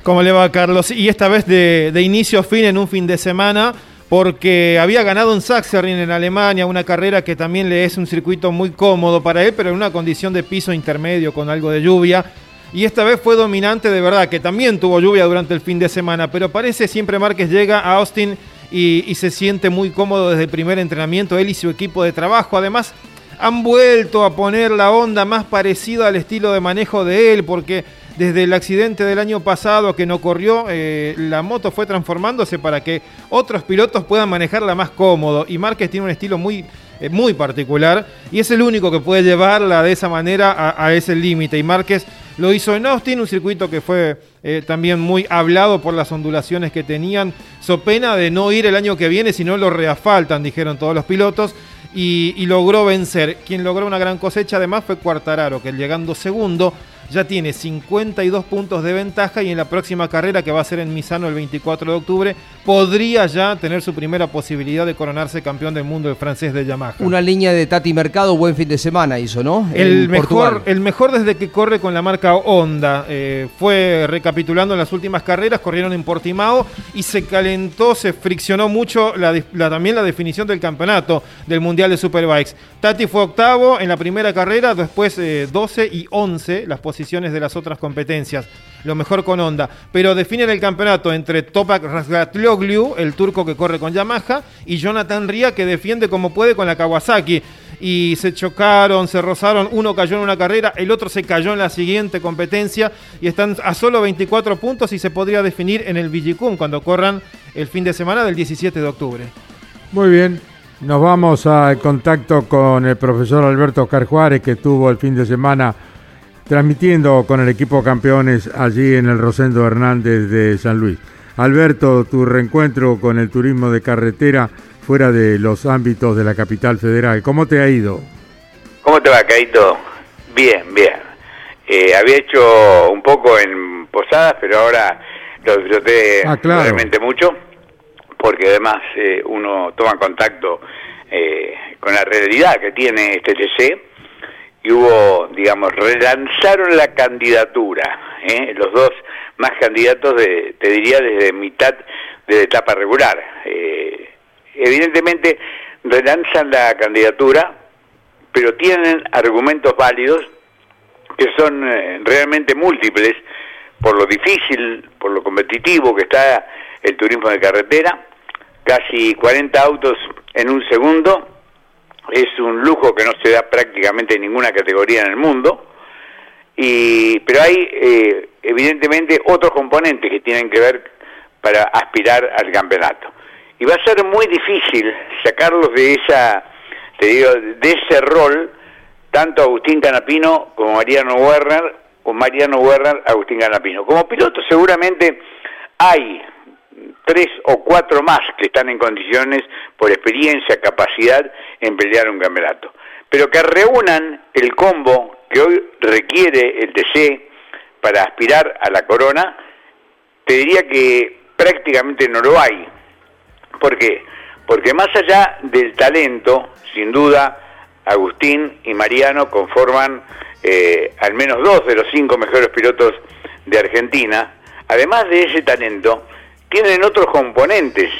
¿Cómo le va, Carlos? Y esta vez de, inicio a fin en un fin de semana, porque había ganado en Sachsenring en Alemania, una carrera que también le es un circuito muy cómodo para él, pero en una condición de piso intermedio con algo de lluvia. Y esta vez fue dominante de verdad, que también tuvo lluvia durante el fin de semana, pero parece siempre Márquez llega a Austin y, y se siente muy cómodo desde el primer entrenamiento, él y su equipo de trabajo. Además, han vuelto a poner la onda más parecida al estilo de manejo de él, porque desde el accidente del año pasado que no corrió, eh, la moto fue transformándose para que otros pilotos puedan manejarla más cómodo. Y Márquez tiene un estilo muy, eh, muy particular y es el único que puede llevarla de esa manera a, ese límite. Y Márquez lo hizo en Austin, un circuito que fue eh, también muy hablado por las ondulaciones que tenían. So pena de no ir el año que viene si no lo reafaltan, dijeron todos los pilotos. y, y logró vencer. Quien logró una gran cosecha además fue Cuartararo, que llegando segundo ya tiene 52 puntos de ventaja y en la próxima carrera que va a ser en Misano el 24 de octubre podría ya tener su primera posibilidad de coronarse campeón del mundo el francés de Yamaha. Una línea de Tati Mercado, buen fin de semana hizo, ¿no? El En mejor, Portugal. el mejor desde que corre con la marca Honda. Eh, fue recapitulando en las últimas carreras, corrieron en Portimao y se calentó, se friccionó mucho la, dis- la- también la definición del campeonato del Mundial de Superbikes. Tati fue octavo en la primera carrera, después eh, 12 y 11 las de las otras competencias. Lo mejor con Honda. Pero definen el campeonato entre Topak Razgatlioglu, el turco que corre con Yamaha, y Jonathan Ria, que defiende como puede con la Kawasaki y se chocaron, se rozaron, uno cayó en una carrera, el otro se cayó en la siguiente competencia y están a solo 24 puntos y se podría definir en el Villicum cuando corran el fin de semana del 17 de octubre. Muy bien, nos vamos al contacto con el profesor Alberto Oscar Juárez, que estuvo el fin de semana transmitiendo con el equipo campeones allí en el Rosendo Hernández de San Luis. Alberto, tu reencuentro con el turismo de carretera fuera de los ámbitos de la capital federal, ¿cómo te ha ido? ¿Cómo te va, Caito? Bien, bien. Eh, había hecho un poco en Posadas, pero ahora lo disfruté Ah, claro. realmente mucho, porque además eh, uno toma contacto eh, con la realidad que tiene este TC y hubo, digamos, relanzaron la candidatura, ¿eh? los dos más candidatos, de, te diría, desde mitad de la etapa regular. Eh, evidentemente relanzan la candidatura, pero tienen argumentos válidos que son eh, realmente múltiples por lo difícil, por lo competitivo que está el turismo de carretera, casi 40 autos en un segundo, es un lujo que no se da prácticamente en ninguna categoría en el mundo, y, pero hay eh, evidentemente otros componentes que tienen que ver para aspirar al campeonato. Y va a ser muy difícil sacarlos de esa, te digo, de ese rol, tanto Agustín Canapino como Mariano Werner, o Mariano Werner, Agustín Canapino. Como piloto seguramente hay tres o cuatro más que están en condiciones, por experiencia, capacidad, en pelear un campeonato. Pero que reúnan el combo que hoy requiere el TC para aspirar a la corona, te diría que prácticamente no lo hay. ¿Por qué? Porque más allá del talento, sin duda, Agustín y Mariano conforman eh, al menos dos de los cinco mejores pilotos de Argentina. Además de ese talento, tienen otros componentes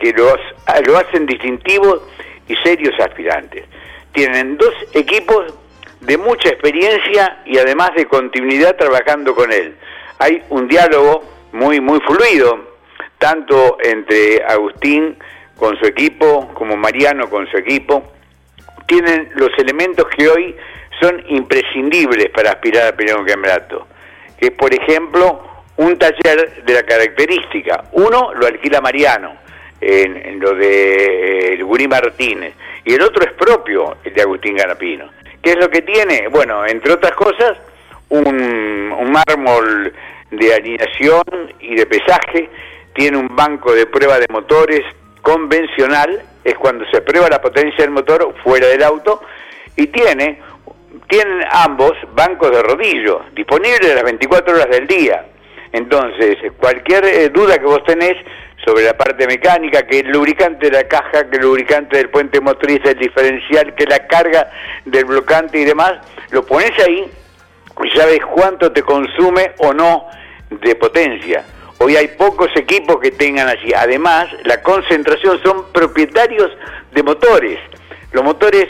que los, lo hacen distintivos y serios aspirantes. Tienen dos equipos de mucha experiencia y además de continuidad trabajando con él. Hay un diálogo muy, muy fluido, tanto entre Agustín con su equipo como Mariano con su equipo. Tienen los elementos que hoy son imprescindibles para aspirar a pelear un campeonato, que es, por ejemplo, un taller de la característica. Uno lo alquila Mariano, en, lo de el Gurí Martínez, y el otro es propio, el de Agustín Ganapino. ¿Qué es lo que tiene? Bueno, entre otras cosas, un, un mármol de alineación y de pesaje, tiene un banco de prueba de motores convencional, es cuando se prueba la potencia del motor fuera del auto, y tiene, tienen ambos bancos de rodillo, disponibles las 24 horas del día. Entonces, cualquier eh, duda que vos tenés sobre la parte mecánica, que el lubricante de la caja, que el lubricante del puente motriz, el diferencial, que la carga del blocante y demás, lo pones ahí y sabes cuánto te consume o no de potencia. Hoy hay pocos equipos que tengan allí. Además, la concentración son propietarios de motores. Los motores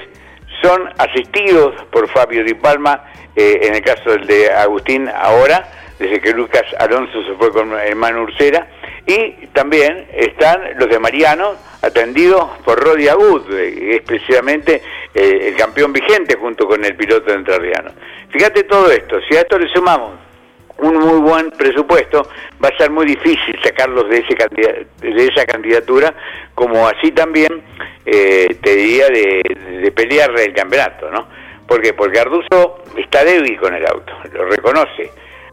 son asistidos por Fabio Di Palma, eh, en el caso del de Agustín ahora, desde que Lucas Alonso se fue con hermano Ursera, y también están los de Mariano, atendidos por Rodi Agud, eh, que es precisamente eh, el campeón vigente junto con el piloto de Entrerriano. Fíjate todo esto, si a esto le sumamos un muy buen presupuesto, va a ser muy difícil sacarlos de, ese de esa candidatura, como así también, eh, te diría, de, de pelear el campeonato, ¿no? ¿Por qué? Porque Arduzo está débil con el auto, lo reconoce,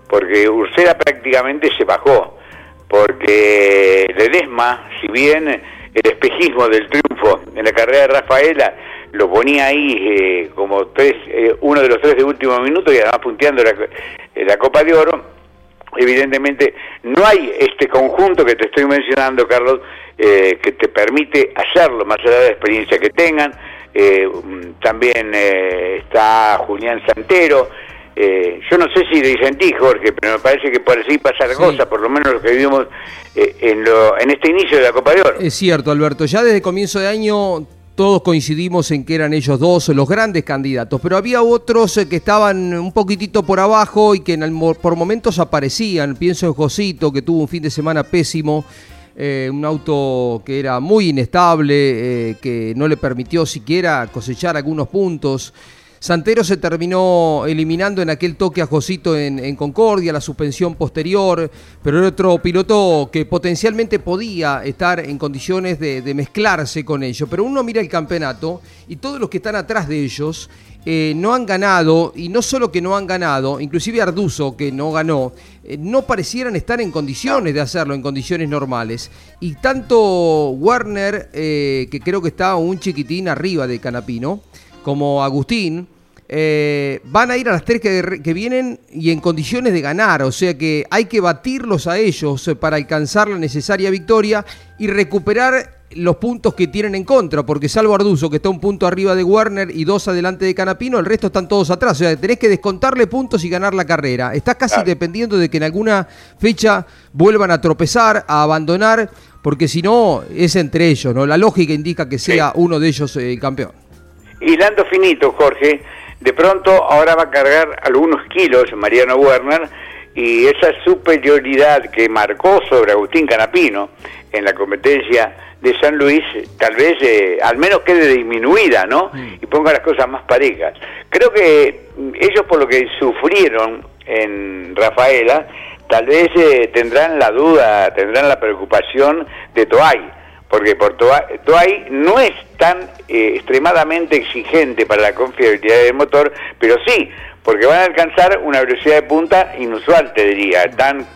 porque Ursera prácticamente se bajó, porque Ledesma, si bien el espejismo del triunfo en la carrera de Rafaela lo ponía ahí eh, como tres, eh, uno de los tres de último minuto y además punteando la, eh, la Copa de Oro, evidentemente no hay este conjunto que te estoy mencionando, Carlos, eh, que te permite hacerlo, más allá de la experiencia que tengan. Eh, mm, también eh, está Julián Santero. Eh, yo no sé si disentí, Jorge, pero me parece que por así pasa la cosa, por lo menos lo que vivimos eh, en, lo, en este inicio de la Copa de Oro. Es cierto, Alberto. Ya desde comienzo de año todos coincidimos en que eran ellos dos los grandes candidatos, pero había otros eh, que estaban un poquitito por abajo y que en el por momentos aparecían. Pienso en Josito, que tuvo un fin de semana pésimo, eh, un auto que era muy inestable, que no le permitió siquiera cosechar algunos puntos. Santero se terminó eliminando en aquel toque a Josito en, Concordia, la suspensión posterior, pero era otro piloto que potencialmente podía estar en condiciones de, de mezclarse con ellos. Pero uno mira el campeonato y todos los que están atrás de ellos eh, no han ganado, y no solo que no han ganado, inclusive Arduzo, que no ganó, eh, no parecieran estar en condiciones de hacerlo, en condiciones normales. Y tanto Werner, eh, que creo que está un chiquitín arriba de Canapino, como Agustín, eh, van a ir a las tres que, que vienen y en condiciones de ganar. O sea que hay que batirlos a ellos eh, para alcanzar la necesaria victoria y recuperar los puntos que tienen en contra, porque salvo Arduzo, que está un punto arriba de Werner y dos adelante de Canapino, el resto están todos atrás. O sea, tenés que descontarle puntos y ganar la carrera. Estás casi dependiendo de que en alguna fecha vuelvan a tropezar, a abandonar, porque si no, es entre ellos, ¿no? La lógica indica que sea uno de ellos eh, el campeón. Hilando finito, Jorge, de pronto ahora va a cargar algunos kilos Mariano Werner y esa superioridad que marcó sobre Agustín Canapino en la competencia de San Luis, tal vez eh, al menos quede disminuida, ¿no? Y ponga las cosas más parejas. Creo que mm, ellos por lo que sufrieron en Rafaela, tal vez eh, tendrán la duda, tendrán la preocupación de Toay porque por Toa- Toay no es tan eh, extremadamente exigente para la confiabilidad del motor, pero sí, porque van a alcanzar una velocidad de punta inusual, te diría, tan,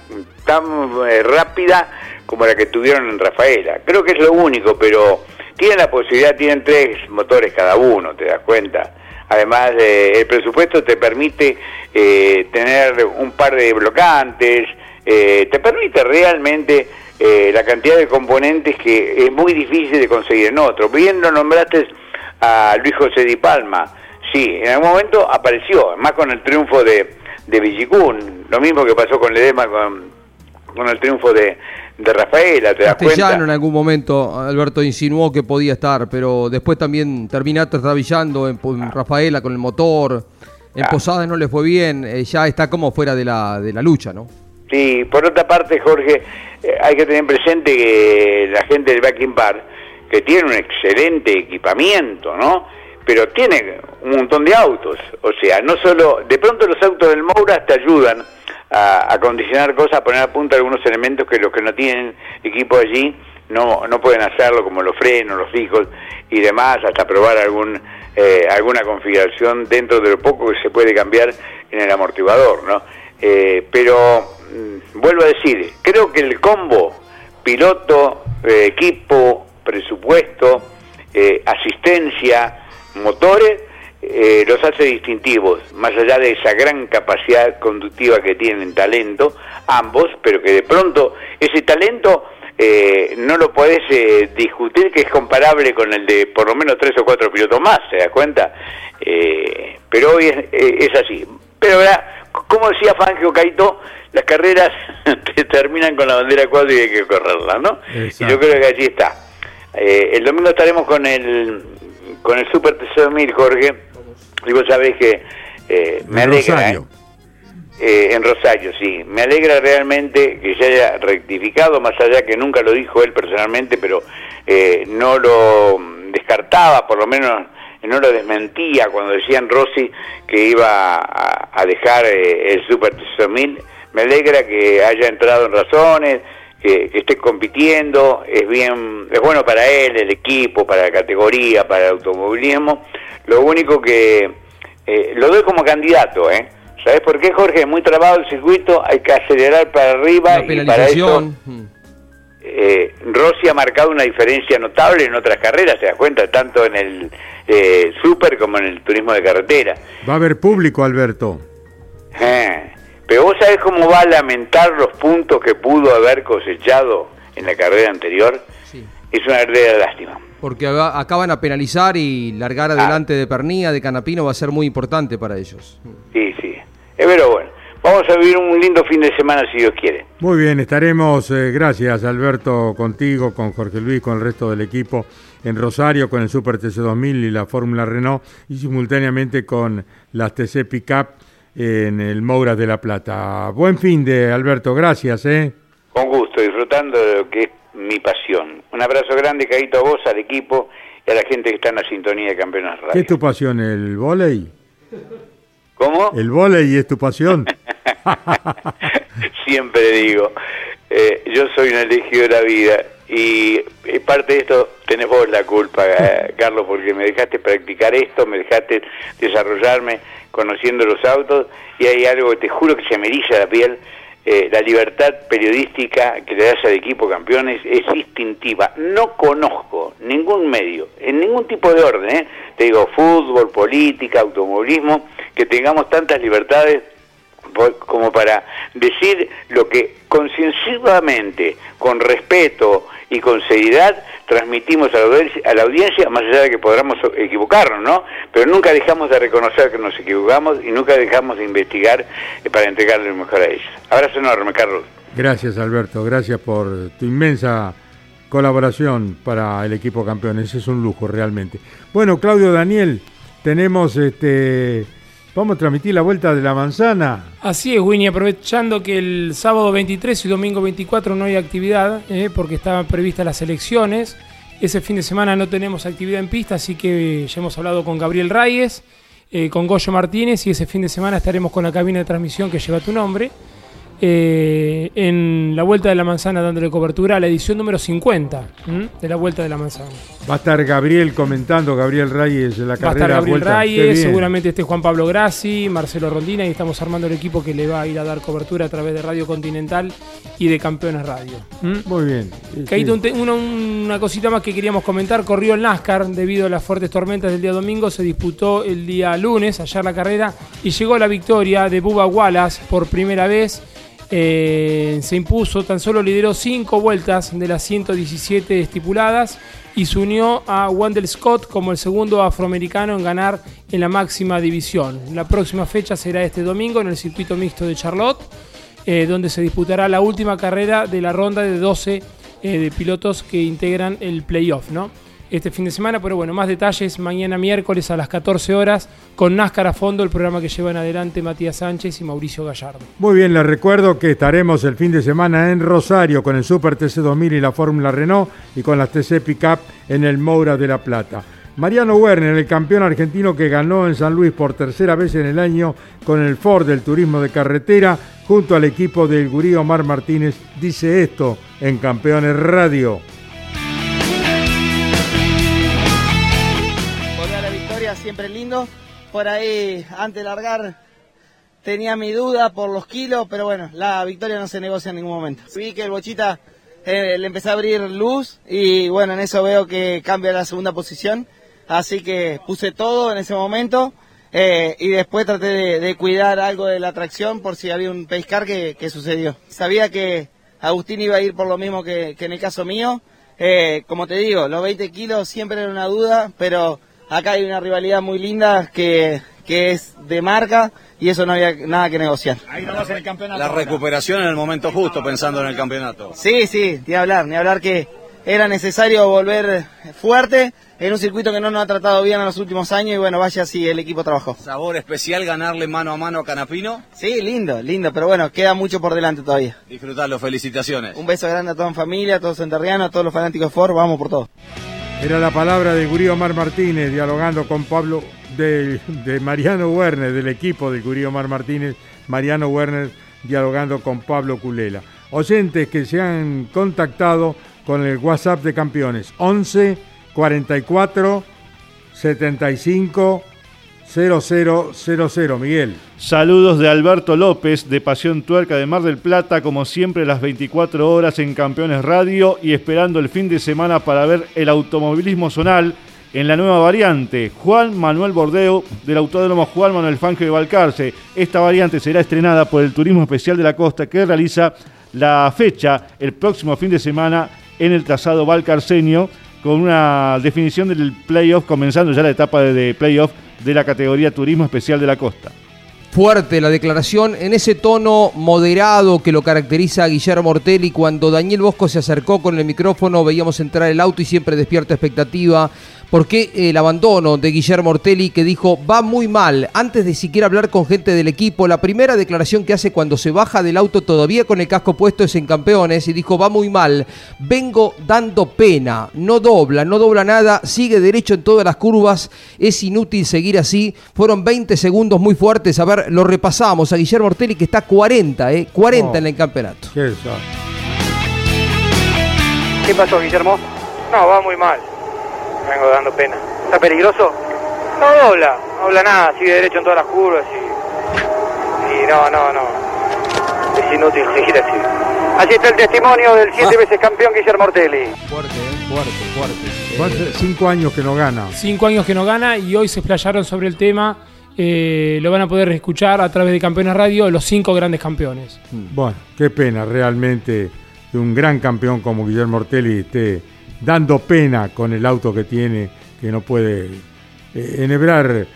tan eh, rápida como la que tuvieron en Rafaela. Creo que es lo único, pero tienen la posibilidad, tienen tres motores cada uno, te das cuenta. Además, eh, el presupuesto te permite eh, tener un par de blocantes, eh, te permite realmente eh, la cantidad de componentes que es muy difícil de conseguir en otro. Bien lo nombraste a Luis José Di Palma, sí, en algún momento apareció, más con el triunfo de, de Villicún, lo mismo que pasó con Ledema con, con el triunfo de, de Rafaela, ¿te das Castellano cuenta? en algún momento, Alberto insinuó que podía estar, pero después también terminaste trabajando en, en Rafaela con el motor. En Ah. Posadas no le fue bien, eh, ya está como fuera de la, de la lucha, ¿no? Sí, por otra parte, Jorge, eh, hay que tener presente que la gente del Backing Bar, que tiene un excelente equipamiento, ¿no? Pero tiene un montón de autos. O sea, no solo. De pronto los autos del Moura te ayudan a, a condicionar cosas, a poner a punto algunos elementos que los que no tienen equipo allí no, no pueden hacerlo, como los frenos, los discos y demás, hasta probar algún eh, alguna configuración dentro de lo poco que se puede cambiar en el amortiguador, ¿no? Eh, pero vuelvo a decir, creo que el combo piloto, eh, equipo, presupuesto, eh, asistencia, motores, eh, los hace distintivos, más allá de esa gran capacidad conductiva que tienen, talento, ambos, pero que de pronto ese talento eh, no lo podés discutir que es comparable con el de por lo menos tres o cuatro pilotos más, ¿se das cuenta? Pero hoy es, es así. Pero ¿verdad? como decía Fangio Caito, las carreras te terminan con la bandera cuadro y hay que correrla, ¿no? Y yo creo que allí está. Eh, el domingo estaremos con el con el Super T6000, Jorge. Y vos sabés que eh, me En alegra. Rosario. eh, en Rosario, sí. Me alegra realmente que se haya rectificado, más allá que nunca lo dijo él personalmente, pero eh, no lo descartaba, por lo menos no lo desmentía cuando decían Rossi que iba a, a dejar eh, el Super 3000. Me alegra que haya entrado en razones, que, que esté compitiendo, es bien, es bueno para él, el equipo, para la categoría, para el automovilismo. Lo único que eh, lo doy como candidato, ¿eh? ¿Sabes por qué, Jorge? Es muy trabado el circuito, hay que acelerar para arriba La y para eso penalización. mm. eh, Rossi ha marcado una diferencia notable en otras carreras, se da cuenta, tanto en el eh, super como en el turismo de carretera. Va a haber público, Alberto. Eh, Pero vos sabés cómo va a lamentar los puntos que pudo haber cosechado en la carrera anterior. Es una verdadera lástima. Porque acaban a penalizar y largar adelante de Pernilla, de Canapino, va a ser muy importante para ellos. Sí, sí. Eh, pero bueno, vamos a vivir un lindo fin de semana si Dios quiere. Muy bien, estaremos, eh, gracias Alberto, contigo, con Jorge Luis, con el resto del equipo en Rosario, con el Super TC2000 y la Fórmula Renault, y simultáneamente con las TC Pickup en el Moura de la Plata. Buen fin de Alberto, gracias. ¿eh? Con gusto, disfrutando de lo que es mi pasión. Un abrazo grande, Caíto, a vos, al equipo y a la gente que está en la sintonía de Campeones ¿Qué Radio. es tu pasión? ¿El vóley? ¿Cómo? ¿El vóley es tu pasión? Siempre digo, eh, yo soy un elegido de la vida y eh, parte de esto tenés vos la culpa, eh, Carlos, porque me dejaste practicar esto, me dejaste desarrollarme conociendo los autos y hay algo que te juro que se me eriza la piel. eh, la libertad periodística que le das al equipo campeones es instintiva. No conozco ningún medio, en ningún tipo de orden, ¿eh? te digo, fútbol, política, automovilismo, que tengamos tantas libertades como para decir lo que concienciadamente, con respeto y con seriedad transmitimos a la, audiencia, más allá de que podamos equivocarnos, ¿no? Pero nunca dejamos de reconocer que nos equivocamos y nunca dejamos de investigar eh, para entregarle lo mejor a ellos. Abrazo enorme, Carlos. Gracias Alberto, gracias por tu inmensa colaboración para el equipo campeones, es un lujo realmente. Bueno, Claudio Daniel, tenemos este... Vamos a transmitir la vuelta de la manzana. Así es, Winnie, aprovechando que el sábado 23 y domingo 24 no hay actividad, eh, porque estaban previstas las elecciones. Ese fin de semana no tenemos actividad en pista, así que ya hemos hablado con Gabriel Reyes, eh, con Goyo Martínez, y ese fin de semana estaremos con la cabina de transmisión que lleva tu nombre. Eh, en la Vuelta de la Manzana dándole cobertura a la edición número 50 ¿m? de la Vuelta de la Manzana. Va a estar Gabriel comentando, Gabriel Reyes, la Va a carrera estar Gabriel vuelta. Reyes, seguramente esté Juan Pablo Grassi, Marcelo Rondina y estamos armando el equipo que le va a ir a dar cobertura a través de Radio Continental y de Campeones Radio. Muy bien. Una, una cosita más que queríamos comentar, corrió el NASCAR debido a las fuertes tormentas del día domingo, se disputó el día lunes, ayer la carrera, y llegó la victoria de Bubba Wallace por primera vez. Eh, se impuso, tan solo lideró 5 vueltas de las 117 estipuladas y se unió a Wendell Scott como el segundo afroamericano en ganar en la máxima división. La próxima fecha será este domingo en el circuito mixto de Charlotte eh, donde se disputará la última carrera de la ronda de 12 eh, de pilotos que integran el playoff, ¿no? Este fin de semana, pero bueno, más detalles mañana miércoles a las 14 horas con NASCAR a fondo, el programa que llevan adelante Matías Sánchez y Mauricio Gallardo. Muy bien, les recuerdo que estaremos el fin de semana en Rosario con el Super TC 2000 y la Fórmula Renault y con las TC Pickup en el Moura de la Plata. Mariano Werner, el campeón argentino que ganó en San Luis por tercera vez en el año con el Ford del turismo de carretera, junto al equipo del gurí Omar Martínez, dice esto en Campeones Radio. Siempre lindo. Por ahí, antes de largar, tenía mi duda por los kilos, pero bueno, la victoria no se negocia en ningún momento. Vi que el Bochita eh, le empezó a abrir luz y bueno, en eso veo que cambia la segunda posición. Así que puse todo en ese momento eh, y después traté de, de cuidar algo de la tracción por si había un pescar que, que sucedió. Sabía que Agustín iba a ir por lo mismo que, que en el caso mío. Eh, como te digo, los 20 kilos siempre era una duda, pero acá hay una rivalidad muy linda que, que es de marca y eso no había nada que negociar. La recuperación en el momento justo, pensando en el campeonato. Sí, sí, ni hablar, ni hablar que era necesario volver fuerte en un circuito que no nos ha tratado bien en los últimos años y bueno, vaya si el equipo trabajó. ¿Sabor especial ganarle mano a mano a Canapino? Sí, lindo, lindo, pero bueno, queda mucho por delante todavía. Disfrutarlo, felicitaciones. Un beso grande a toda en familia, a todos los enterrianos, a todos los fanáticos de Ford, vamos por todo. Era la palabra del gurí Omar Martínez dialogando con Pablo de, de Mariano Werner, del equipo del gurí Omar Martínez, Mariano Werner dialogando con Pablo Culela. Oyentes que se han contactado con el WhatsApp de campeones 11 44 75 0000, Miguel. Saludos de Alberto López de Pasión Tuerca de Mar del Plata, como siempre las 24 horas en Campeones Radio y esperando el fin de semana para ver el automovilismo zonal en la nueva variante. Juan Manuel Bordeo del Autódromo Juan Manuel Fangio de Balcarce. Esta variante será estrenada por el Turismo Especial de la Costa que realiza la fecha el próximo fin de semana en el trazado valcarceño con una definición del playoff, comenzando ya la etapa de playoff de la categoría Turismo Especial de la Costa. Fuerte la declaración en ese tono moderado que lo caracteriza a Guillermo Ortelli. Cuando Daniel Bosco se acercó con el micrófono, veíamos entrar el auto y siempre despierta expectativa ¿Por qué el abandono de Guillermo Ortelli que dijo va muy mal antes de siquiera hablar con gente del equipo? La primera declaración que hace cuando se baja del auto todavía con el casco puesto es en campeones y dijo va muy mal, vengo dando pena, no dobla, no dobla nada, sigue derecho en todas las curvas, es inútil seguir así. Fueron 20 segundos muy fuertes, a ver, lo repasamos a Guillermo Ortelli que está 40, ¿eh? 40 en el campeonato. ¿Qué pasó Guillermo? No, va muy mal vengo dando pena. ¿Está peligroso? No dobla, no dobla nada, sigue derecho en todas las curvas y, y no, no, no. Es inútil seguir así. Así está el testimonio del siete ah. veces campeón Guillermo Ortelli. Fuerte, ¿eh? fuerte, fuerte. cinco años que no gana. Cinco años que no gana y hoy se explayaron sobre el tema. Eh, lo van a poder escuchar a través de Campeones Radio, los cinco grandes campeones. Bueno, qué pena realmente que un gran campeón como Guillermo Ortelli esté dando pena con el auto que tiene, que no puede eh, enhebrar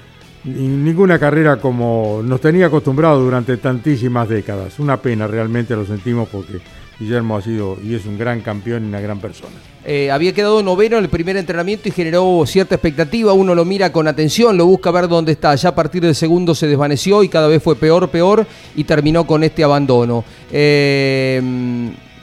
ninguna carrera como nos tenía acostumbrado durante tantísimas décadas. Una pena, realmente lo sentimos porque Guillermo ha sido y es un gran campeón y una gran persona. Eh, había quedado noveno en el primer entrenamiento y generó cierta expectativa. Uno lo mira con atención, lo busca ver dónde está. Ya a partir del segundo se desvaneció y cada vez fue peor, peor y terminó con este abandono. Eh,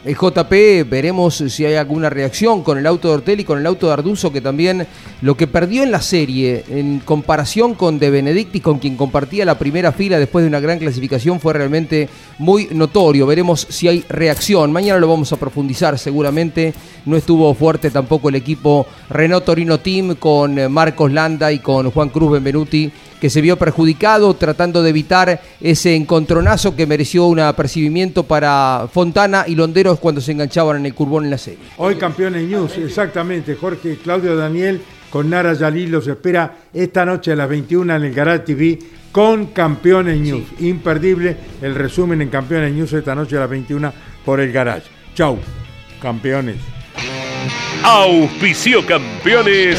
el JP, veremos si hay alguna reacción con el auto de Ortelli, con el auto de Arduzo, que también lo que perdió en la serie, en comparación con De Benedicti, con quien compartía la primera fila después de una gran clasificación, fue realmente muy notorio. Veremos si hay reacción. Mañana lo vamos a profundizar seguramente. No estuvo fuerte tampoco el equipo Renault Torino Team con eh, Marcos Landa y con Juan Cruz Benvenuti que se vio perjudicado tratando de evitar ese encontronazo que mereció un apercibimiento para Fontana y Londeros cuando se enganchaban en el curbón en la serie. Hoy campeones news, exactamente. Jorge Claudio Daniel con Nara Yalil los espera esta noche a las 21 en el Garage TV con Campeones News. Imperdible el resumen en Campeones News esta noche a las 21 por el Garage. Chau, campeones. Auspicio Campeones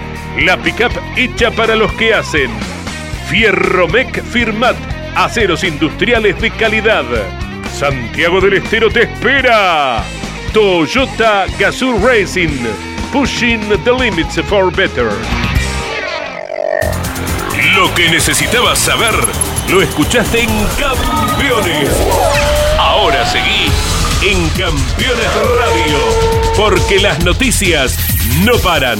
la pickup hecha para los que hacen. Fierromec Firmat, aceros industriales de calidad. Santiago del Estero te espera. Toyota Gazoo Racing, pushing the limits for better. Lo que necesitabas saber, lo escuchaste en Campeones. Ahora seguí en Campeones Radio, porque las noticias no paran.